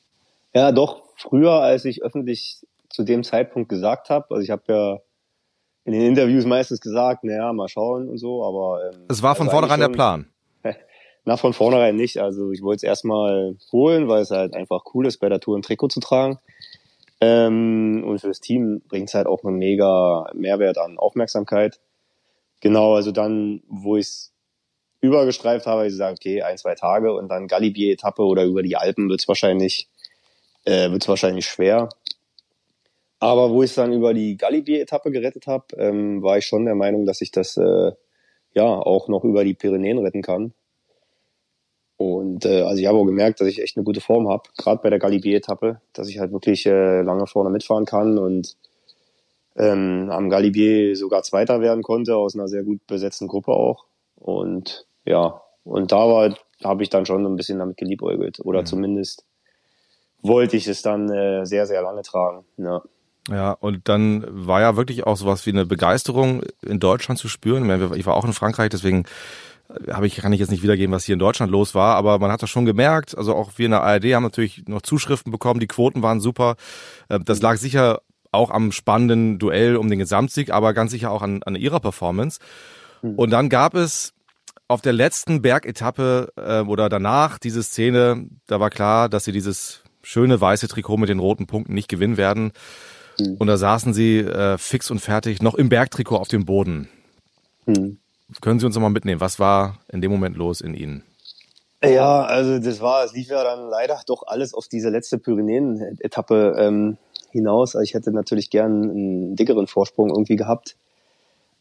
Ja, doch früher, als ich öffentlich zu dem Zeitpunkt gesagt habe. Also ich habe ja in den Interviews meistens gesagt, naja, mal schauen und so, aber. Ähm, es war von also vornherein der Plan. Na, von vornherein nicht. Also ich wollte es erstmal holen, weil es halt einfach cool ist, bei der Tour ein Trikot zu tragen. Ähm, und fürs Team bringt es halt auch einen mega Mehrwert an Aufmerksamkeit. Genau, also dann, wo ich es übergestreift habe, habe ich gesagt, okay, ein, zwei Tage und dann Galibier-Etappe oder über die Alpen wird's wahrscheinlich, äh, wird's wahrscheinlich schwer. Aber wo ich es dann über die Galibier-Etappe gerettet habe, ähm, war ich schon der Meinung, dass ich das äh, ja auch noch über die Pyrenäen retten kann. Und äh, also ich habe auch gemerkt, dass ich echt eine gute Form habe, gerade bei der Galibier-Etappe, dass ich halt wirklich äh, lange vorne mitfahren kann und ähm, am Galibier sogar Zweiter werden konnte, aus einer sehr gut besetzten Gruppe auch. Und ja, und da war, habe ich dann schon ein bisschen damit geliebäugelt. Oder mhm. zumindest wollte ich es dann äh, sehr, sehr lange tragen. Ja. Ja, und dann war ja wirklich auch sowas wie eine Begeisterung in Deutschland zu spüren. Ich war auch in Frankreich, deswegen habe ich, kann ich jetzt nicht wiedergeben, was hier in Deutschland los war, aber man hat das schon gemerkt. Also auch wir in der ARD haben natürlich noch Zuschriften bekommen, die Quoten waren super. Äh, das lag sicher auch am spannenden Duell um den Gesamtsieg, aber ganz sicher auch an, an ihrer Performance. Hm. Und dann gab es auf der letzten Bergetappe äh, oder danach diese Szene, da war klar, dass sie dieses schöne weiße Trikot mit den roten Punkten nicht gewinnen werden. Mhm. Und da saßen sie äh, fix und fertig noch im Bergtrikot auf dem Boden. Mhm. Können Sie uns nochmal mitnehmen? Was war in dem Moment los in Ihnen? Ja, also das war, es lief ja dann leider doch alles auf diese letzte Pyrenäen-Etappe ähm, hinaus. Also ich hätte natürlich gern einen dickeren Vorsprung irgendwie gehabt.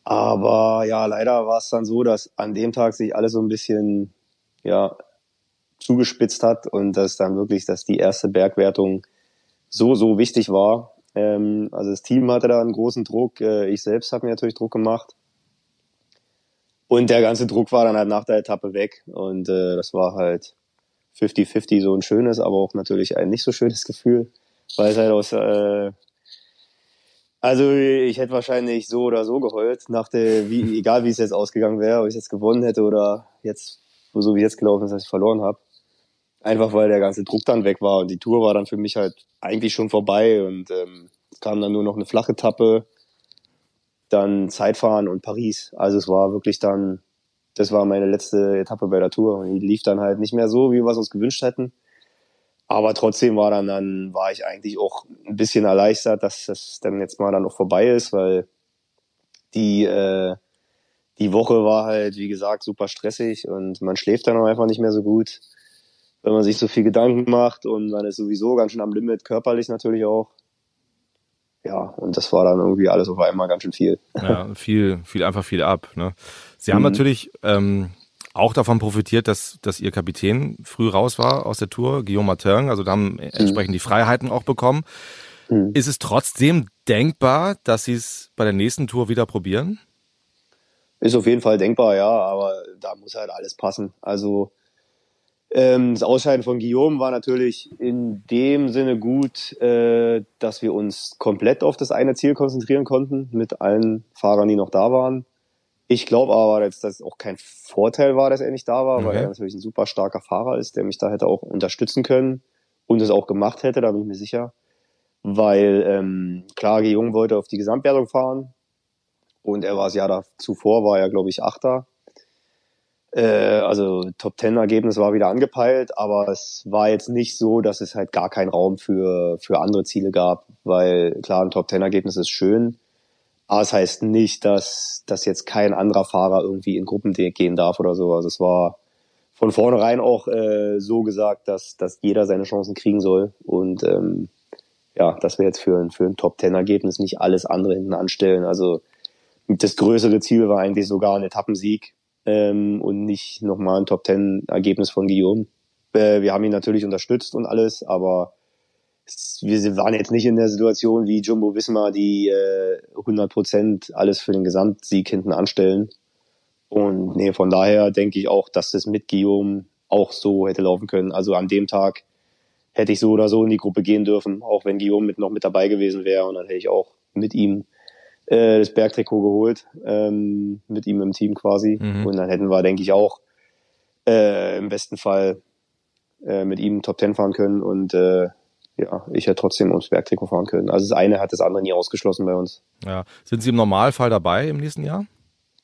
Aber ja, leider war es dann so, dass an dem Tag sich alles so ein bisschen ja zugespitzt hat und dass dann wirklich, dass die erste Bergwertung so so wichtig war. Ähm, also das Team hatte da einen großen Druck. Äh, ich selbst habe mir natürlich Druck gemacht. Und der ganze Druck war dann halt nach der Etappe weg. Und äh, das war halt 50-50 so ein schönes, aber auch natürlich ein nicht so schönes Gefühl, weil es halt aus äh, also ich hätte wahrscheinlich so oder so geheult, nach der, wie, egal wie es jetzt ausgegangen wäre, ob ich jetzt gewonnen hätte oder jetzt, so wie jetzt gelaufen ist, dass ich verloren habe. Einfach weil der ganze Druck dann weg war und die Tour war dann für mich halt eigentlich schon vorbei und ähm, kam dann nur noch eine flache Tappe, dann Zeitfahren und Paris. Also es war wirklich dann, das war meine letzte Etappe bei der Tour und die lief dann halt nicht mehr so, wie wir es uns gewünscht hätten. Aber trotzdem war dann, dann war ich eigentlich auch ein bisschen erleichtert, dass das dann jetzt mal dann auch vorbei ist, weil die, äh, die Woche war halt, wie gesagt, super stressig und man schläft dann auch einfach nicht mehr so gut, wenn man sich so viel Gedanken macht und man ist sowieso ganz schön am Limit, körperlich natürlich auch. Ja, und das war dann irgendwie alles auf einmal ganz schön viel. Ja, viel, viel einfach viel ab. Ne? Sie haben mhm. natürlich ähm, auch davon profitiert, dass, dass ihr Kapitän früh raus war aus der Tour, Guillaume Martin, also da haben mhm. entsprechend die Freiheiten auch bekommen. Mhm. Ist es trotzdem denkbar, dass sie es bei der nächsten Tour wieder probieren? Ist auf jeden Fall denkbar, ja, aber da muss halt alles passen. Also das Ausscheiden von Guillaume war natürlich in dem Sinne gut, äh, dass wir uns komplett auf das eine Ziel konzentrieren konnten, mit allen Fahrern, die noch da waren. Ich glaube aber, dass das auch kein Vorteil war, dass er nicht da war, okay. weil er natürlich ein super starker Fahrer ist, der mich da hätte auch unterstützen können und es auch gemacht hätte, da bin ich mir sicher. Weil ähm, klar, Jung wollte auf die Gesamtwertung fahren und er war das Jahr da zuvor, war er glaube ich Achter. Äh, also Top Ten Ergebnis war wieder angepeilt, aber es war jetzt nicht so, dass es halt gar keinen Raum für für andere Ziele gab, weil klar ein Top Ten Ergebnis ist schön, aber es heißt nicht, dass, dass jetzt kein anderer Fahrer irgendwie in Gruppen gehen darf oder so. Also es war von vornherein auch äh, so gesagt, dass, dass jeder seine Chancen kriegen soll. Und ähm, ja, dass wir jetzt für, ein für ein Top-Ten-Ergebnis nicht alles andere hinten anstellen. Also das größere Ziel war eigentlich sogar ein Etappensieg ähm, und nicht nochmal ein Top-Ten-Ergebnis von Guillaume. Äh, wir haben ihn natürlich unterstützt und alles, aber wir waren jetzt nicht in der Situation wie Jumbo Wismar, die äh, 100 Prozent alles für den Gesamtsieg hinten anstellen. Und nee, von daher denke ich auch, dass das mit Guillaume auch so hätte laufen können. Also an dem Tag hätte ich so oder so in die Gruppe gehen dürfen, auch wenn Guillaume mit noch mit dabei gewesen wäre. Und dann hätte ich auch mit ihm äh, das Bergtrikot geholt, ähm, mit ihm im Team quasi. Mhm. Und dann hätten wir, denke ich, auch äh, im besten Fall äh, mit ihm Top Ten fahren können und äh, ja, ich hätte trotzdem ums Bergtrikot fahren können. Also das eine hat das andere nie ausgeschlossen bei uns. Ja. Sind Sie im Normalfall dabei im nächsten Jahr?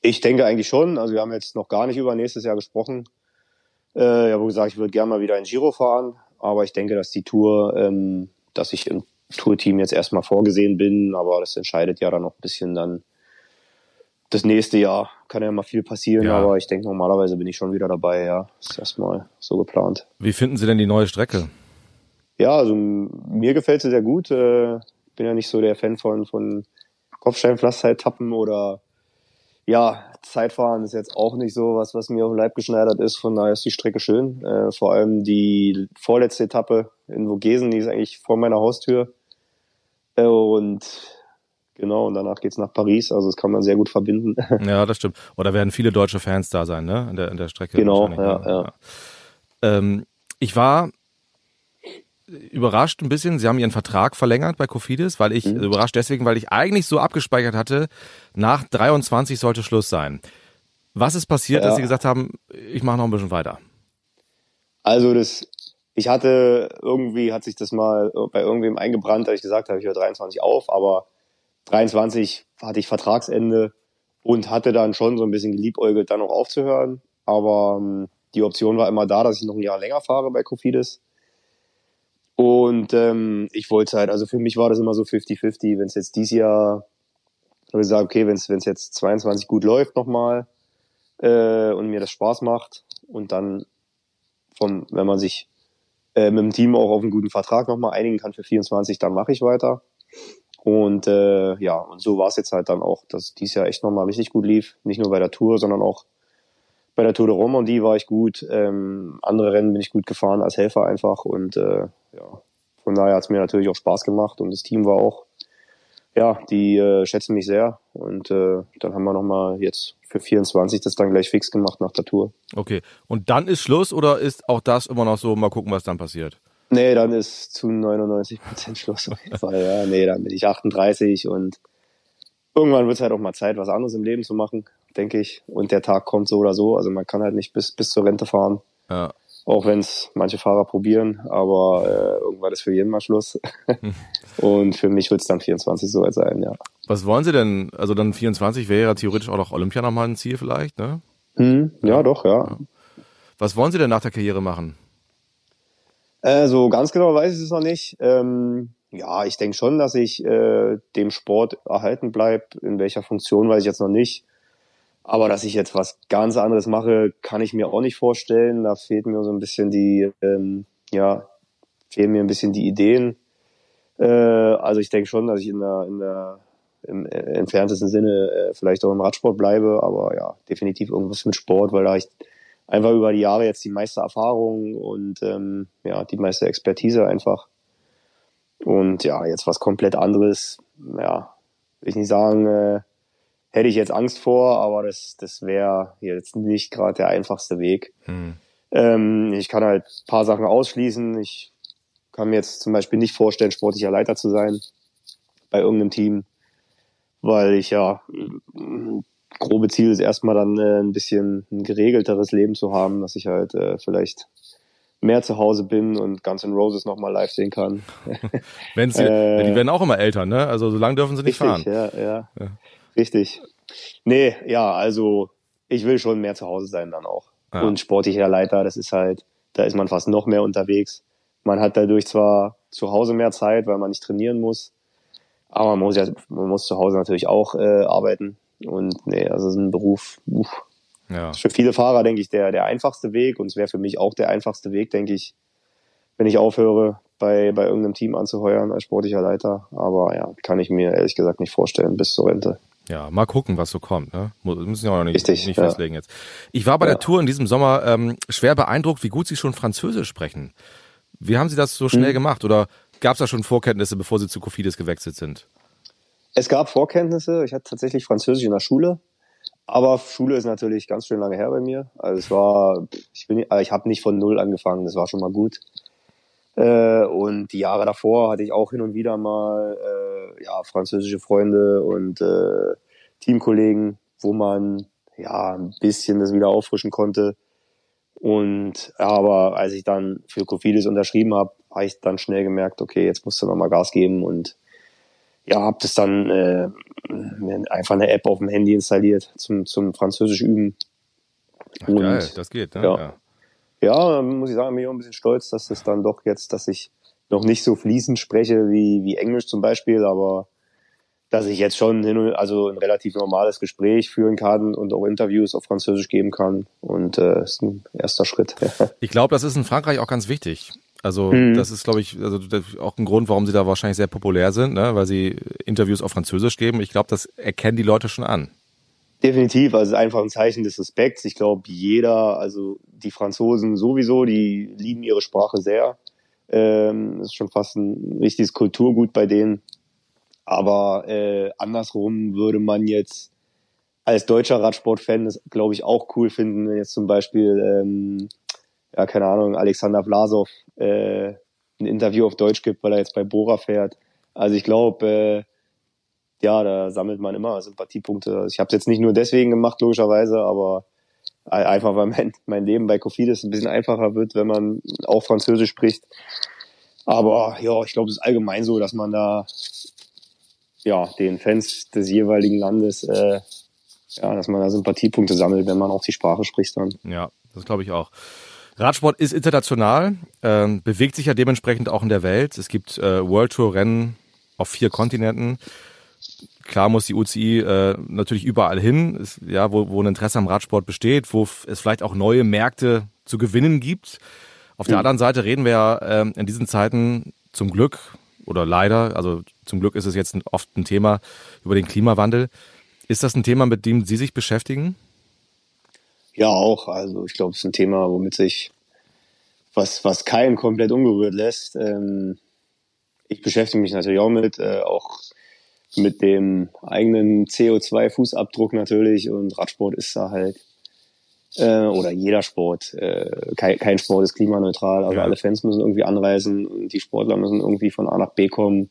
Ich denke eigentlich schon. Also wir haben jetzt noch gar nicht über nächstes Jahr gesprochen. Äh, ich habe gesagt, ich würde gerne mal wieder in Giro fahren, aber ich denke, dass die Tour, ähm, dass ich im Tourteam jetzt erstmal vorgesehen bin, aber das entscheidet ja dann noch ein bisschen dann das nächste Jahr. Kann ja mal viel passieren, ja. aber ich denke, normalerweise bin ich schon wieder dabei, ja. Ist erstmal so geplant. Wie finden Sie denn die neue Strecke? ja, also mir gefällt sie sehr gut. Äh, bin ja nicht so der Fan von, von Kopfsteinpflaster-Etappen oder ja, Zeitfahren ist jetzt auch nicht so was, was mir auf den Leib geschneidert ist. Von daher ist die Strecke schön. Äh, vor allem die vorletzte Etappe in Vogesen, die ist eigentlich vor meiner Haustür. Äh, und genau, und danach geht's nach Paris. Also das kann man sehr gut verbinden. Ja, das stimmt. Oder werden viele deutsche Fans da sein, ne? In der, in der Strecke. Genau, ja, ja. ja. Ähm, ich war überrascht ein bisschen. Sie haben Ihren Vertrag verlängert bei Cofidis, weil ich mhm. überrascht deswegen, weil ich eigentlich so abgespeichert hatte, nach 23 sollte Schluss sein. Was ist passiert, ja. dass Sie gesagt haben, ich mache noch ein bisschen weiter? Also das, ich hatte irgendwie hat sich das mal bei irgendwem eingebrannt, dass ich gesagt habe, ich höre 23 auf, aber 23 hatte ich Vertragsende und hatte dann schon so ein bisschen geliebäugelt, dann noch aufzuhören. Aber ähm, die Option war immer da, dass ich noch ein Jahr länger fahre bei Cofidis. Und ähm, ich wollte halt, also für mich war das immer so 50-50, wenn es jetzt dieses Jahr, habe ich gesagt, okay, wenn es jetzt 22 gut läuft nochmal äh, und mir das Spaß macht und dann von, wenn man sich äh, mit dem Team auch auf einen guten Vertrag nochmal einigen kann für 24, dann mache ich weiter. Und äh, ja, und so war es jetzt halt dann auch, dass dies Jahr echt nochmal richtig gut lief. Nicht nur bei der Tour, sondern auch bei der Tour de Romandie war ich gut. Ähm, andere Rennen bin ich gut gefahren als Helfer einfach. Und äh, ja, von daher hat es mir natürlich auch Spaß gemacht und das Team war auch, ja, die äh, schätzen mich sehr. Und äh, dann haben wir nochmal jetzt für 24 das dann gleich fix gemacht nach der Tour. Okay. Und dann ist Schluss oder ist auch das immer noch so, mal gucken, was dann passiert? Nee, dann ist zu 99 Prozent Schluss auf jeden Fall. Ja, nee, dann bin ich 38 und irgendwann wird es halt auch mal Zeit, was anderes im Leben zu machen, denke ich. Und der Tag kommt so oder so. Also man kann halt nicht bis, bis zur Rente fahren. Ja. Auch wenn es manche Fahrer probieren, aber äh, irgendwann ist für jeden mal Schluss. und für mich wird es dann 24 soweit sein, ja. Was wollen Sie denn? Also dann 24 wäre ja theoretisch auch noch Olympia nochmal ein Ziel vielleicht, ne? Hm, ja, ja, doch, ja. Was wollen Sie denn nach der Karriere machen? Äh, so ganz genau weiß ich es noch nicht. Ähm, ja, ich denke schon, dass ich äh, dem Sport erhalten bleib. In welcher Funktion weiß ich jetzt noch nicht. Aber dass ich jetzt was ganz anderes mache, kann ich mir auch nicht vorstellen. Da fehlt mir so ein bisschen die, ähm, ja, fehlen mir ein bisschen die Ideen. Äh, also ich denke schon, dass ich in der, in der im äh, entferntesten Sinne äh, vielleicht auch im Radsport bleibe, aber ja, definitiv irgendwas mit Sport, weil da ich einfach über die Jahre jetzt die meiste Erfahrung und ähm, ja, die meiste Expertise einfach. Und ja, jetzt was komplett anderes, ja, will ich nicht sagen, äh, hätte ich jetzt Angst vor, aber das, das wäre jetzt nicht gerade der einfachste Weg. Hm. Ähm, ich kann halt paar Sachen ausschließen. Ich kann mir jetzt zum Beispiel nicht vorstellen, sportlicher Leiter zu sein bei irgendeinem Team, weil ich ja grobe Ziel ist erstmal dann äh, ein bisschen ein geregelteres Leben zu haben, dass ich halt äh, vielleicht mehr zu Hause bin und Guns N' Roses nochmal live sehen kann. Wenn sie, äh, die werden auch immer älter, ne? Also so lange dürfen sie nicht richtig, fahren. Ja, ja, ja. Richtig. Nee, ja, also ich will schon mehr zu Hause sein dann auch. Ja. Und sportlicher Leiter, das ist halt, da ist man fast noch mehr unterwegs. Man hat dadurch zwar zu Hause mehr Zeit, weil man nicht trainieren muss, aber man muss ja, man muss zu Hause natürlich auch äh, arbeiten. Und nee, also es ist ein Beruf, uff. Ja. Ist für viele Fahrer, denke ich, der, der einfachste Weg und es wäre für mich auch der einfachste Weg, denke ich, wenn ich aufhöre, bei, bei irgendeinem Team anzuheuern als sportlicher Leiter. Aber ja, kann ich mir ehrlich gesagt nicht vorstellen bis zur Rente. Ja, mal gucken, was so kommt. Ne? Müssen ja auch noch nicht, Richtig, nicht ja. festlegen jetzt. Ich war bei ja. der Tour in diesem Sommer ähm, schwer beeindruckt, wie gut Sie schon Französisch sprechen. Wie haben Sie das so schnell hm. gemacht? Oder gab es da schon Vorkenntnisse, bevor Sie zu Cofidis gewechselt sind? Es gab Vorkenntnisse. Ich hatte tatsächlich Französisch in der Schule. Aber Schule ist natürlich ganz schön lange her bei mir. Also es war, ich bin, ich habe nicht von null angefangen. Das war schon mal gut. Äh, und die Jahre davor hatte ich auch hin und wieder mal äh, ja französische Freunde und äh, Teamkollegen, wo man ja ein bisschen das wieder auffrischen konnte. Und aber als ich dann für Cofidis unterschrieben habe, habe ich dann schnell gemerkt, okay, jetzt musst du noch mal Gas geben und ja, habe das dann äh, einfach eine App auf dem Handy installiert zum, zum Französisch üben. Ach, und, geil, das geht, ne? Ja, ja. Ja, muss ich sagen, bin ich auch ein bisschen stolz, dass das dann doch jetzt, dass ich noch nicht so fließend spreche wie, wie Englisch zum Beispiel, aber dass ich jetzt schon hin und, also ein relativ normales Gespräch führen kann und auch Interviews auf Französisch geben kann. Und äh, ist ein erster Schritt. ich glaube, das ist in Frankreich auch ganz wichtig. Also mhm. das ist, glaube ich, also auch ein Grund, warum sie da wahrscheinlich sehr populär sind, ne? weil sie Interviews auf Französisch geben. Ich glaube, das erkennen die Leute schon an. Definitiv, also einfach ein Zeichen des Respekts. Ich glaube, jeder, also die Franzosen sowieso, die lieben ihre Sprache sehr. Ähm, das ist schon fast ein richtiges Kulturgut bei denen. Aber äh, andersrum würde man jetzt als deutscher Radsportfan das, glaube ich, auch cool finden, wenn jetzt zum Beispiel ähm, ja, keine Ahnung, Alexander Vlasov äh, ein Interview auf Deutsch gibt, weil er jetzt bei Bora fährt. Also ich glaube, äh, ja, da sammelt man immer Sympathiepunkte. Ich habe es jetzt nicht nur deswegen gemacht, logischerweise, aber einfach weil mein, mein Leben bei Kofidis ein bisschen einfacher wird, wenn man auch Französisch spricht. Aber ja, ich glaube, es ist allgemein so, dass man da ja den Fans des jeweiligen Landes äh, ja, dass man da Sympathiepunkte sammelt, wenn man auch die Sprache spricht dann. Ja, das glaube ich auch. Radsport ist international, ähm, bewegt sich ja dementsprechend auch in der Welt. Es gibt äh, World Tour Rennen auf vier Kontinenten. Klar muss die UCI äh, natürlich überall hin, ist, ja, wo, wo ein Interesse am Radsport besteht, wo es vielleicht auch neue Märkte zu gewinnen gibt. Auf der mhm. anderen Seite reden wir ja äh, in diesen Zeiten zum Glück oder leider, also zum Glück ist es jetzt oft ein Thema über den Klimawandel. Ist das ein Thema, mit dem Sie sich beschäftigen? Ja, auch. Also ich glaube, es ist ein Thema, womit sich was, was keinen komplett ungerührt lässt. Ähm, ich beschäftige mich natürlich auch mit, äh, auch mit dem eigenen CO2-Fußabdruck natürlich und Radsport ist da halt äh, oder jeder Sport. Äh, kein, kein Sport ist klimaneutral, also ja. alle Fans müssen irgendwie anreisen und die Sportler müssen irgendwie von A nach B kommen.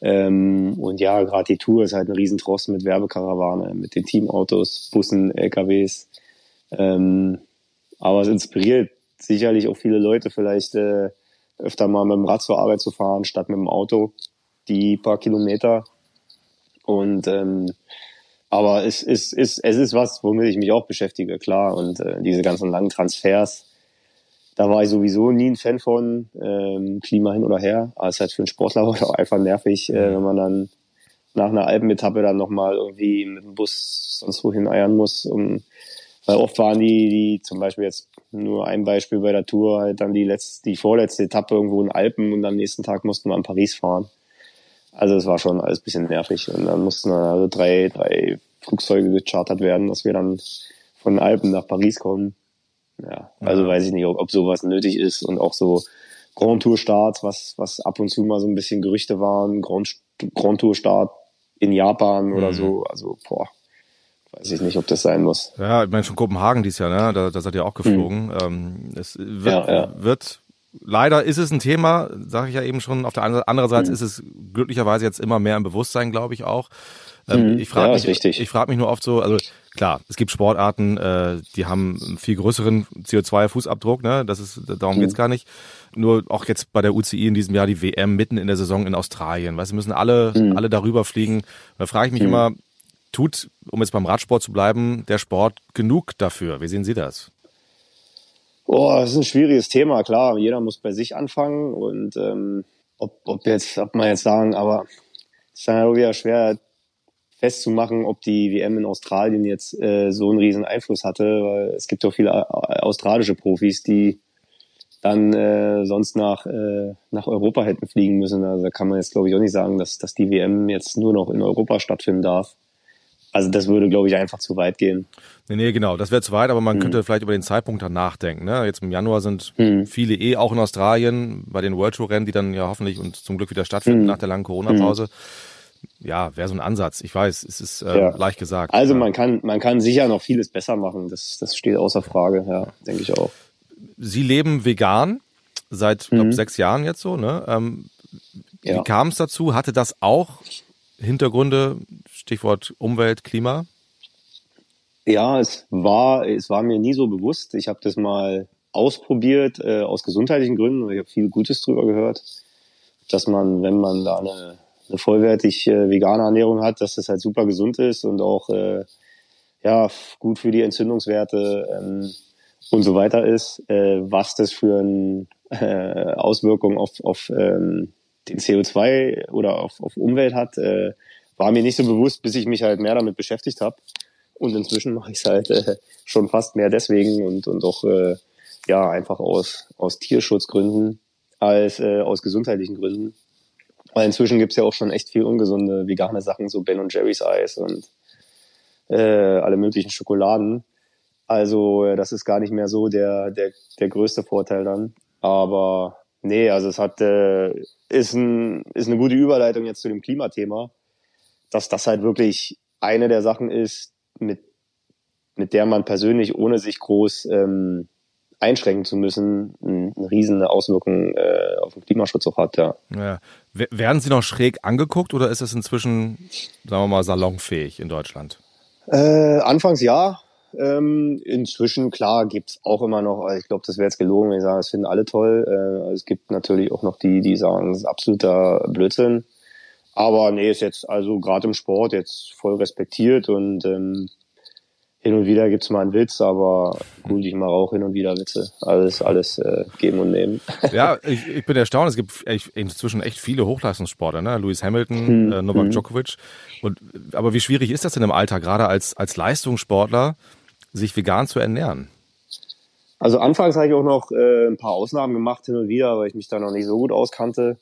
Ähm, und ja, gerade die Tour ist halt ein Riesentrost mit Werbekarawane, mit den Teamautos, Bussen, LKWs. Ähm, aber es inspiriert sicherlich auch viele Leute vielleicht äh, öfter mal mit dem Rad zur Arbeit zu fahren, statt mit dem Auto, die paar Kilometer. Und ähm, aber es ist, es, es ist was, womit ich mich auch beschäftige, klar. Und äh, diese ganzen langen Transfers, da war ich sowieso nie ein Fan von, ähm, Klima hin oder her. Aber es ist halt für einen Sportler auch einfach nervig, äh, wenn man dann nach einer Alpenetappe dann nochmal irgendwie mit dem Bus sonst wohin eiern muss. Um, weil oft waren die, die zum Beispiel jetzt nur ein Beispiel bei der Tour, halt dann die letzte, die vorletzte Etappe irgendwo in Alpen und am nächsten Tag mussten wir in Paris fahren. Also es war schon alles ein bisschen nervig. Und dann mussten dann also drei, drei Flugzeuge gechartert werden, dass wir dann von den Alpen nach Paris kommen. Ja, also ja. weiß ich nicht, ob, ob sowas nötig ist und auch so Grand Tour Start, was, was ab und zu mal so ein bisschen Gerüchte waren, Grand, Grand Tour Start in Japan oder mhm. so, also boah, weiß ich nicht, ob das sein muss. Ja, ich meine schon Kopenhagen dieses Jahr, ne? Da, da seid ihr auch geflogen. Mhm. Ähm, es wird, ja, ja. wird leider ist es ein Thema, sage ich ja eben schon. Auf der anderen Seite mhm. ist es glücklicherweise jetzt immer mehr im Bewusstsein, glaube ich auch. Ähm, mhm. Ich frage ja, mich, ich frage mich nur oft so, also klar, es gibt Sportarten, äh, die haben einen viel größeren CO2-Fußabdruck, ne? Das ist, darum mhm. geht's gar nicht. Nur auch jetzt bei der UCI in diesem Jahr die WM mitten in der Saison in Australien. Weißt du, müssen alle, mhm. alle darüber fliegen. Da frage ich mich mhm. immer, tut, um jetzt beim Radsport zu bleiben, der Sport genug dafür? Wie sehen Sie das? Oh, das ist ein schwieriges Thema, klar. Jeder muss bei sich anfangen und ähm, ob, ob jetzt, ob man jetzt sagen, aber es ist dann auch wieder schwer, festzumachen, ob die WM in Australien jetzt äh, so einen riesen Einfluss hatte, weil es gibt auch viele äh, australische Profis, die dann äh, sonst nach, äh, nach Europa hätten fliegen müssen. Also da kann man jetzt, glaube ich, auch nicht sagen, dass, dass die WM jetzt nur noch in Europa stattfinden darf. Also das würde, glaube ich, einfach zu weit gehen. Nee, nee, genau, das wäre zu weit, aber man mhm. könnte vielleicht über den Zeitpunkt dann nachdenken. Ne? Jetzt im Januar sind mhm. viele eh auch in Australien bei den World Tour Rennen, die dann ja hoffentlich und zum Glück wieder stattfinden mhm. nach der langen Corona-Pause. Mhm ja, wäre so ein Ansatz. Ich weiß, es ist äh, ja. leicht gesagt. Also man kann, man kann sicher noch vieles besser machen. Das, das steht außer Frage, ja, denke ich auch. Sie leben vegan seit glaub, sechs Jahren jetzt so, ne? Ähm, ja. Wie kam es dazu? Hatte das auch Hintergründe, Stichwort Umwelt, Klima? Ja, es war, es war mir nie so bewusst. Ich habe das mal ausprobiert äh, aus gesundheitlichen Gründen. Ich habe viel Gutes drüber gehört, dass man, wenn man da eine eine vollwertig äh, vegane Ernährung hat, dass das halt super gesund ist und auch äh, ja gut für die Entzündungswerte ähm, und so weiter ist. Äh, was das für eine äh, Auswirkung auf, auf ähm, den CO2 oder auf, auf Umwelt hat, äh, war mir nicht so bewusst, bis ich mich halt mehr damit beschäftigt habe. Und inzwischen mache ich es halt äh, schon fast mehr deswegen und, und auch äh, ja einfach aus, aus Tierschutzgründen als äh, aus gesundheitlichen Gründen. Weil inzwischen gibt's ja auch schon echt viel ungesunde vegane Sachen, so Ben und Jerry's Eis und äh, alle möglichen Schokoladen. Also äh, das ist gar nicht mehr so der, der, der größte Vorteil dann. Aber nee, also es hat äh, ist, ein, ist eine gute Überleitung jetzt zu dem Klimathema, dass das halt wirklich eine der Sachen ist, mit, mit der man persönlich, ohne sich groß ähm, einschränken zu müssen, eine riesen Auswirkung äh, auf den Klimaschutz auch hat, ja. ja. Werden Sie noch schräg angeguckt oder ist es inzwischen, sagen wir mal, salonfähig in Deutschland? Äh, anfangs ja. Ähm, inzwischen, klar, gibt's auch immer noch, ich glaube, das wäre jetzt gelogen, wenn ich sage, das finden alle toll. Äh, es gibt natürlich auch noch die, die sagen, es ist absoluter Blödsinn. Aber nee, ist jetzt also gerade im Sport jetzt voll respektiert und ähm, hin und wieder gibt's mal einen Witz, aber gut, ich mache auch hin und wieder Witze. Alles, alles äh, geben und nehmen. Ja, ich, ich bin erstaunt. Es gibt echt, inzwischen echt viele Hochleistungssportler, ne? Lewis Hamilton, hm, äh, Novak hm. Djokovic. Und, aber wie schwierig ist das denn im Alter, gerade als, als Leistungssportler, sich vegan zu ernähren? Also anfangs habe ich auch noch äh, ein paar Ausnahmen gemacht hin und wieder, weil ich mich da noch nicht so gut auskannte.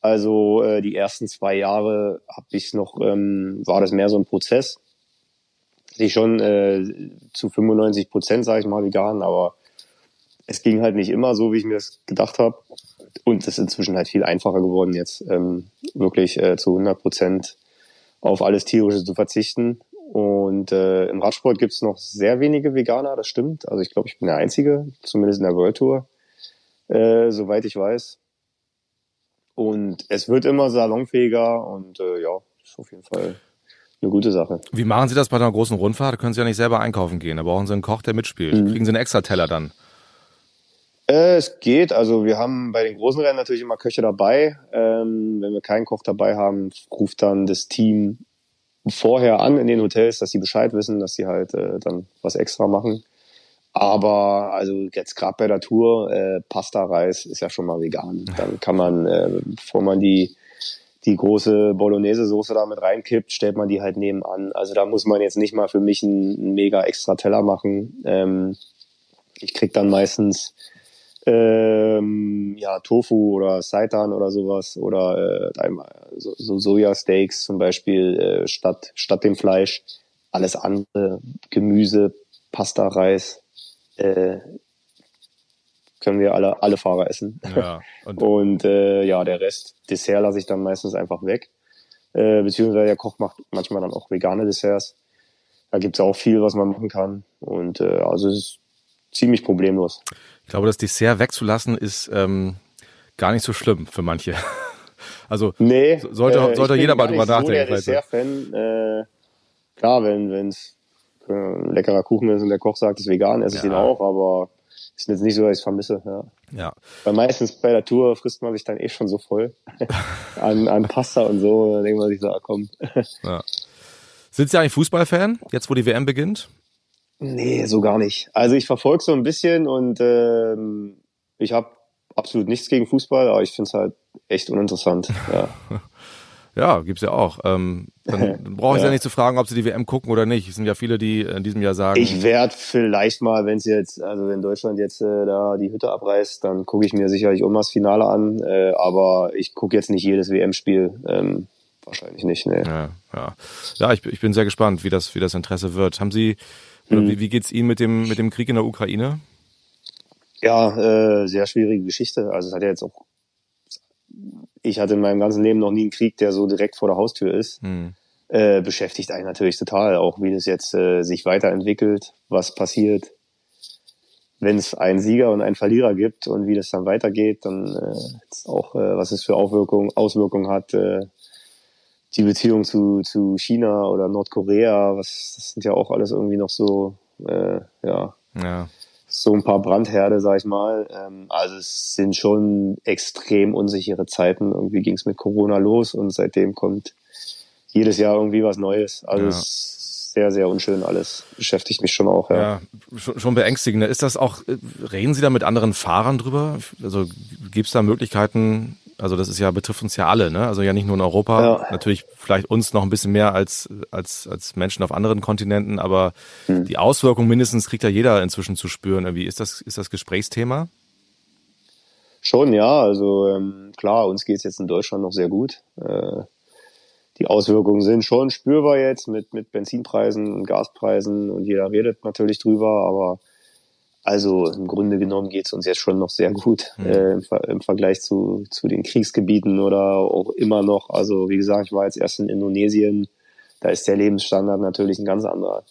Also äh, die ersten zwei Jahre habe ich noch, ähm, war das mehr so ein Prozess ich schon äh, zu 95 Prozent, sage ich mal, vegan, aber es ging halt nicht immer so, wie ich mir das gedacht habe. Und es ist inzwischen halt viel einfacher geworden, jetzt ähm, wirklich äh, zu 100 Prozent auf alles Tierische zu verzichten. Und äh, im Radsport gibt's noch sehr wenige Veganer, das stimmt. Also ich glaube, ich bin der Einzige, zumindest in der World Tour, äh, soweit ich weiß. Und es wird immer salonfähiger und äh, ja, ist auf jeden Fall eine gute Sache. Wie machen Sie das bei einer großen Rundfahrt? Da können Sie ja nicht selber einkaufen gehen. Da brauchen Sie einen Koch, der mitspielt. Mhm. Kriegen Sie einen extra Teller dann? Äh, es geht. Also wir haben bei den großen Rennen natürlich immer Köche dabei. Ähm, wenn wir keinen Koch dabei haben, ruft dann das Team vorher an in den Hotels, dass sie Bescheid wissen, dass sie halt äh, dann was extra machen. Aber also jetzt gerade bei der Tour, äh, Pasta, Reis ist ja schon mal vegan. Dann kann man, äh, bevor man die die große Bolognese-Soße da mit reinkippt, stellt man die halt nebenan. Also da muss man jetzt nicht mal für mich einen, mega extra Teller machen. Ähm, ich krieg dann meistens ähm, ja Tofu oder Seitan oder sowas oder äh, so, so Sojasteaks zum Beispiel äh, statt statt dem Fleisch. Alles andere Gemüse, Pasta, Reis, äh, können wir alle, alle Fahrer essen. Ja, und, und äh, ja, der Rest, Dessert lasse ich dann meistens einfach weg. Äh, beziehungsweise der Koch macht manchmal dann auch vegane Desserts. Da gibt's auch viel, was man machen kann. Und äh, also es ist ziemlich problemlos. Ich glaube, das Dessert wegzulassen ist ähm, gar nicht so schlimm für manche. Also nee, sollte, äh, sollte jeder mal drüber nachdenken. Ich bin der Dessert-Fan. Äh, klar, wenn es äh, ein leckerer Kuchen ist und der Koch sagt, es ist vegan, esse ich ja. ihn auch, aber ist jetzt nicht so, dass ich es vermisse. Ja. ja. Weil meistens bei der Tour frisst man sich dann eh schon so voll an, an Pasta und so. Dann denkt man sich so, ah, komm. ja. Sind Sie eigentlich Fußballfan, jetzt wo die WM beginnt? Nee, so gar nicht. Also ich verfolge so ein bisschen und ähm, ich habe absolut nichts gegen Fußball, aber ich finde es halt echt uninteressant. Ja. Ja, gibt's ja auch. Ähm, dann brauche ich ja. ja nicht zu fragen, ob sie die WM gucken oder nicht. Es sind ja viele, die in diesem Jahr sagen. Ich werde vielleicht mal, wenn es jetzt, also wenn Deutschland jetzt äh, da die Hütte abreißt, dann gucke ich mir sicherlich mal das Finale an. Äh, aber ich gucke jetzt nicht jedes WM-Spiel. Ähm, wahrscheinlich nicht, nee. Ja, ja. ja ich, ich bin sehr gespannt, wie das, wie das Interesse wird. Haben Sie, oder hm. wie, wie geht's Ihnen mit dem, mit dem Krieg in der Ukraine? Ja, äh, sehr schwierige Geschichte. Also es hat ja jetzt auch ich hatte in meinem ganzen Leben noch nie einen Krieg, der so direkt vor der Haustür ist. Hm. Äh, beschäftigt einen natürlich total, auch wie das jetzt äh, sich weiterentwickelt, was passiert, wenn es einen Sieger und einen Verlierer gibt und wie das dann weitergeht, dann äh, auch, äh, was es für Auswirkungen, Auswirkungen hat, äh, die Beziehung zu, zu China oder Nordkorea, was das sind ja auch alles irgendwie noch so, äh, ja. ja so ein paar Brandherde, sag ich mal. Ähm, also es sind schon extrem unsichere Zeiten. Irgendwie ging es mit Corona los und seitdem kommt jedes Jahr irgendwie was Neues. Also ja. es sehr, sehr unschön alles. Beschäftigt mich schon auch. Ja, ja schon, schon beängstigend. Ist das auch, äh, reden Sie da mit anderen Fahrern drüber? Also gibt es da Möglichkeiten, also das ist ja, betrifft uns ja alle, ne? Also ja nicht nur in Europa, ja. natürlich vielleicht uns noch ein bisschen mehr als, als, als Menschen auf anderen Kontinenten, aber mhm. die Auswirkungen mindestens kriegt ja jeder inzwischen zu spüren. Irgendwie ist das, ist das Gesprächsthema? Schon, ja. Also ähm, klar, uns geht's jetzt in Deutschland noch sehr gut. Äh, die Auswirkungen sind schon spürbar jetzt mit, mit Benzinpreisen und Gaspreisen und jeder redet natürlich drüber, aber also im Grunde genommen geht es uns jetzt schon noch sehr gut mhm. äh, im, im, Vergleich zu, zu den Kriegsgebieten oder auch immer noch. Also wie gesagt, ich war jetzt erst in Indonesien, da ist der Lebensstandard natürlich ein ganz anderer.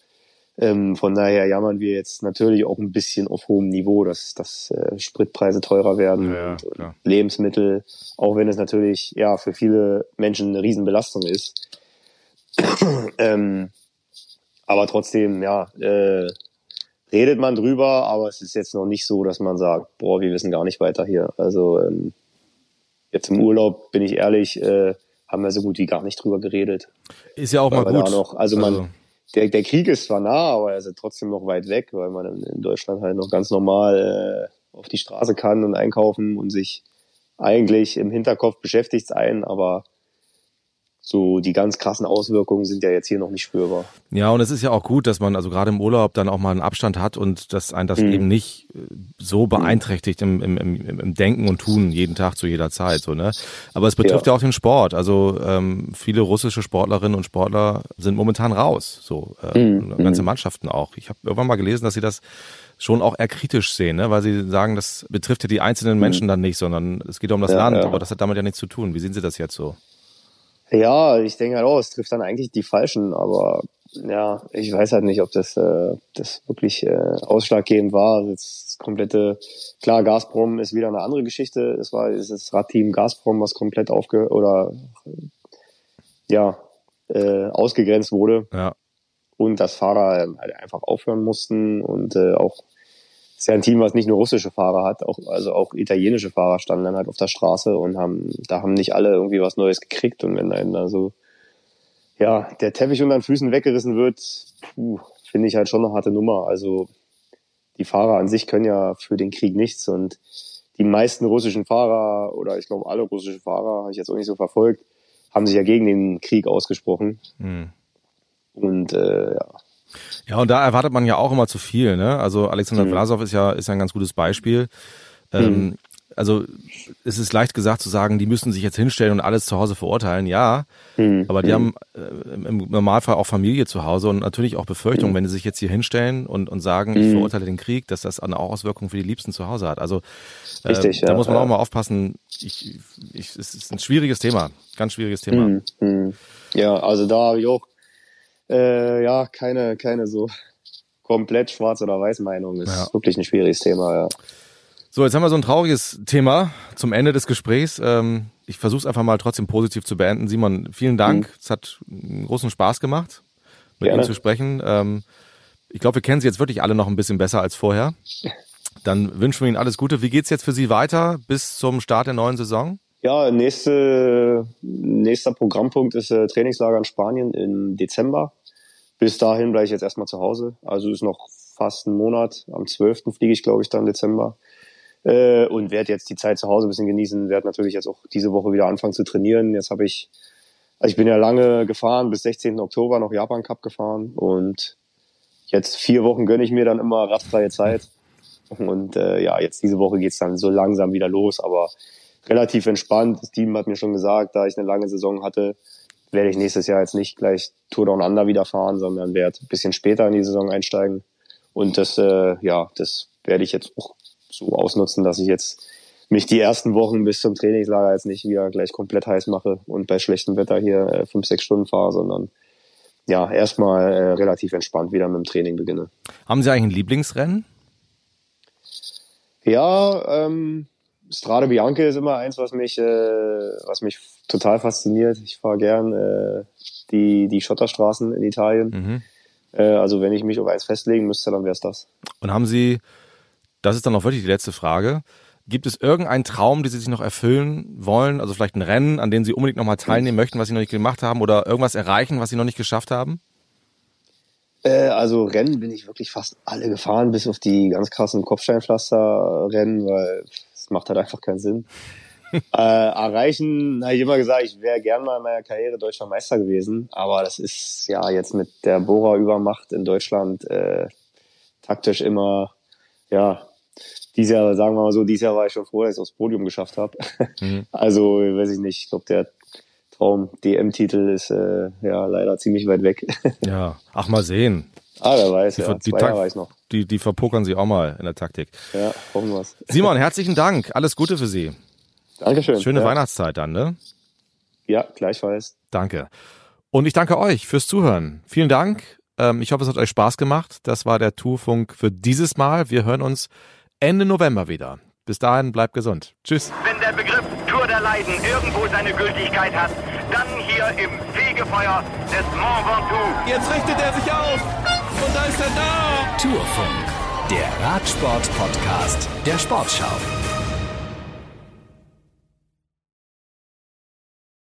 Ähm, von daher jammern wir jetzt natürlich auch ein bisschen auf hohem Niveau, dass, dass äh, Spritpreise teurer werden Ja, und, und. Lebensmittel, auch wenn es natürlich ja für viele Menschen eine Riesenbelastung ist. ähm, aber trotzdem, ja, äh, redet man drüber, aber es ist jetzt noch nicht so, dass man sagt, boah, wir wissen gar nicht weiter hier. Also ähm, jetzt im Urlaub, bin ich ehrlich, äh, haben wir so gut wie gar nicht drüber geredet. Ist ja auch Weil mal gut. noch, also man, der, der Krieg ist zwar nah, aber er ist ja trotzdem noch weit weg, weil man in, Deutschland halt noch ganz normal äh, auf die Straße kann und einkaufen und sich eigentlich im Hinterkopf beschäftigt ein, aber so die ganz krassen Auswirkungen sind ja jetzt hier noch nicht spürbar. Ja, und es ist ja auch gut, dass man also gerade im Urlaub dann auch mal einen Abstand hat und dass ein das Mhm. eben nicht äh, so beeinträchtigt im, im, im, im Denken und Tun jeden Tag zu jeder Zeit. So, ne? Aber es betrifft ja, Ja. auch den Sport. Also ähm, viele russische Sportlerinnen und Sportler sind momentan raus. So äh, Mhm. ganze Mannschaften auch. Ich habe irgendwann mal gelesen, dass sie das schon auch eher kritisch sehen, ne? weil sie sagen, das betrifft ja die einzelnen Menschen dann nicht, sondern es geht um das Mhm. Ja, Land, ja. aber das hat damit ja nichts zu tun. Wie sehen Sie das jetzt so? Ja, ich denke halt auch, es trifft dann eigentlich die Falschen, aber ja, ich weiß halt nicht, ob das, äh, das wirklich äh, ausschlaggebend war. Also das komplette, klar, Gazprom ist wieder eine andere Geschichte. Es war es ist das Radteam Gazprom, was komplett aufge oder ja äh, ausgegrenzt wurde Ja. und dass Fahrer ähm, halt einfach aufhören mussten und äh, auch ist ja ein Team, was nicht nur russische Fahrer hat, auch, also auch italienische Fahrer standen dann halt auf der Straße und haben, da haben nicht alle irgendwie was Neues gekriegt und wenn dann da so, ja, der Teppich unter den Füßen weggerissen wird, finde ich halt schon eine harte Nummer. Also die Fahrer an sich können ja für den Krieg nichts und die meisten russischen Fahrer oder ich glaube alle russischen Fahrer, habe ich jetzt auch nicht so verfolgt, haben sich ja gegen den Krieg ausgesprochen Hm. und äh, ja, Ja, und da erwartet man ja auch immer zu viel, ne? Also Alexander Mhm. Vlasov ist ja, ist ja ein ganz gutes Beispiel. Ähm, also es ist leicht gesagt zu sagen, die müssen sich jetzt hinstellen und alles zu Hause verurteilen, ja. Mhm. Aber die haben äh, im Normalfall auch Familie zu Hause und natürlich auch Mhm. Befürchtungen, wenn sie sich jetzt hier hinstellen und, und sagen, ich verurteile den Krieg, dass das eine Auswirkung für die Liebsten zu Hause hat. Also äh, Richtig, da ja, muss man ja. auch mal aufpassen. Ich, ich, es ist ein schwieriges Thema, ganz schwieriges Thema. Ja, also da habe ich auch äh, ja keine keine so komplett schwarz oder weiß Meinung. Ist Ja. wirklich ein schwieriges Thema. Ja. So, jetzt haben wir so ein trauriges Thema zum Ende des Gesprächs. Ähm, ich versuche es einfach mal trotzdem positiv zu beenden. Simon, vielen Dank. Es hat großen Spaß gemacht, mit Gerne. Ihnen zu sprechen. Ähm, ich glaube, wir kennen Sie jetzt wirklich alle noch ein bisschen besser als vorher. Dann wünschen wir Ihnen alles Gute. Wie geht's jetzt für Sie weiter bis zum Start der neuen Saison? Ja, nächste, nächster Programmpunkt ist äh, Trainingslager in Spanien im Dezember. Bis dahin bleibe ich jetzt erstmal zu Hause. Also ist noch fast ein Monat. Am 12. fliege ich, glaube ich, dann Dezember. Äh, und werde jetzt die Zeit zu Hause ein bisschen genießen. Werde natürlich jetzt auch diese Woche wieder anfangen zu trainieren. Jetzt habe ich, also ich bin ja lange gefahren, bis 16. Oktober noch Japan Cup gefahren. Und jetzt vier Wochen gönne ich mir dann immer radfreie Zeit. Und äh, ja, jetzt diese Woche geht's dann so langsam wieder los, aber relativ entspannt. Das Team hat mir schon gesagt, da ich eine lange Saison hatte, werde ich nächstes Jahr jetzt nicht gleich Tour Down Under wieder fahren, sondern werde ein bisschen später in die Saison einsteigen. Und das, äh, ja, das werde ich jetzt auch so ausnutzen, dass ich jetzt mich die ersten Wochen bis zum Trainingslager jetzt nicht wieder gleich komplett heiß mache und bei schlechtem Wetter hier äh, fünf, sechs Stunden fahre, sondern ja, erstmal äh, relativ entspannt wieder mit dem Training beginne. Haben Sie eigentlich ein Lieblingsrennen? Ja, ähm, Strade Bianche ist immer eins, was mich, äh, was mich total fasziniert. Ich fahre gern äh, die, die Schotterstraßen in Italien. Mhm. Äh, also wenn ich mich auf eins festlegen müsste, dann wäre es das. Und haben Sie, das ist dann auch wirklich die letzte Frage, gibt es irgendeinen Traum, den Sie sich noch erfüllen wollen? Also vielleicht ein Rennen, an dem Sie unbedingt nochmal teilnehmen möchten, was Sie noch nicht gemacht haben oder irgendwas erreichen, was Sie noch nicht geschafft haben? Äh, also Rennen bin ich wirklich fast alle gefahren, bis auf die ganz krassen Kopfsteinpflaster-Rennen, weil es macht halt einfach keinen Sinn. äh, erreichen, habe ich immer gesagt, ich wäre gern mal in meiner Karriere deutscher Meister gewesen, aber das ist ja jetzt mit der Bohrer-Übermacht in Deutschland äh, taktisch immer, ja, dieses Jahr, sagen wir mal so, dieses Jahr war ich schon froh, dass ich aufs Podium geschafft habe. Mhm. Also, weiß ich nicht, ich glaube, der Traum DM-Titel ist äh, ja leider ziemlich weit weg. Ja, ach mal sehen. Ah, wer weiß, Die, ja, die, zwei Jahre Tak- war ich noch. die, die verpokern Sie auch mal in der Taktik. Ja, hoffen wir's. Simon, herzlichen Dank. Alles Gute für Sie. Dankeschön. Schöne ja. Weihnachtszeit dann, ne? Ja, gleichfalls. Danke. Und ich danke euch fürs Zuhören. Vielen Dank. Ähm, ich hoffe, es hat euch Spaß gemacht. Das war der Tourfunk für dieses Mal. Wir hören uns Ende November wieder. Bis dahin, bleibt gesund. Tschüss. Wenn der Begriff Tour der Leiden irgendwo seine Gültigkeit hat, dann hier im Fegefeuer des Mont Ventoux. Jetzt richtet er sich auf. Ist er da. Tourfunk, der Radsport-Podcast der Sportschau.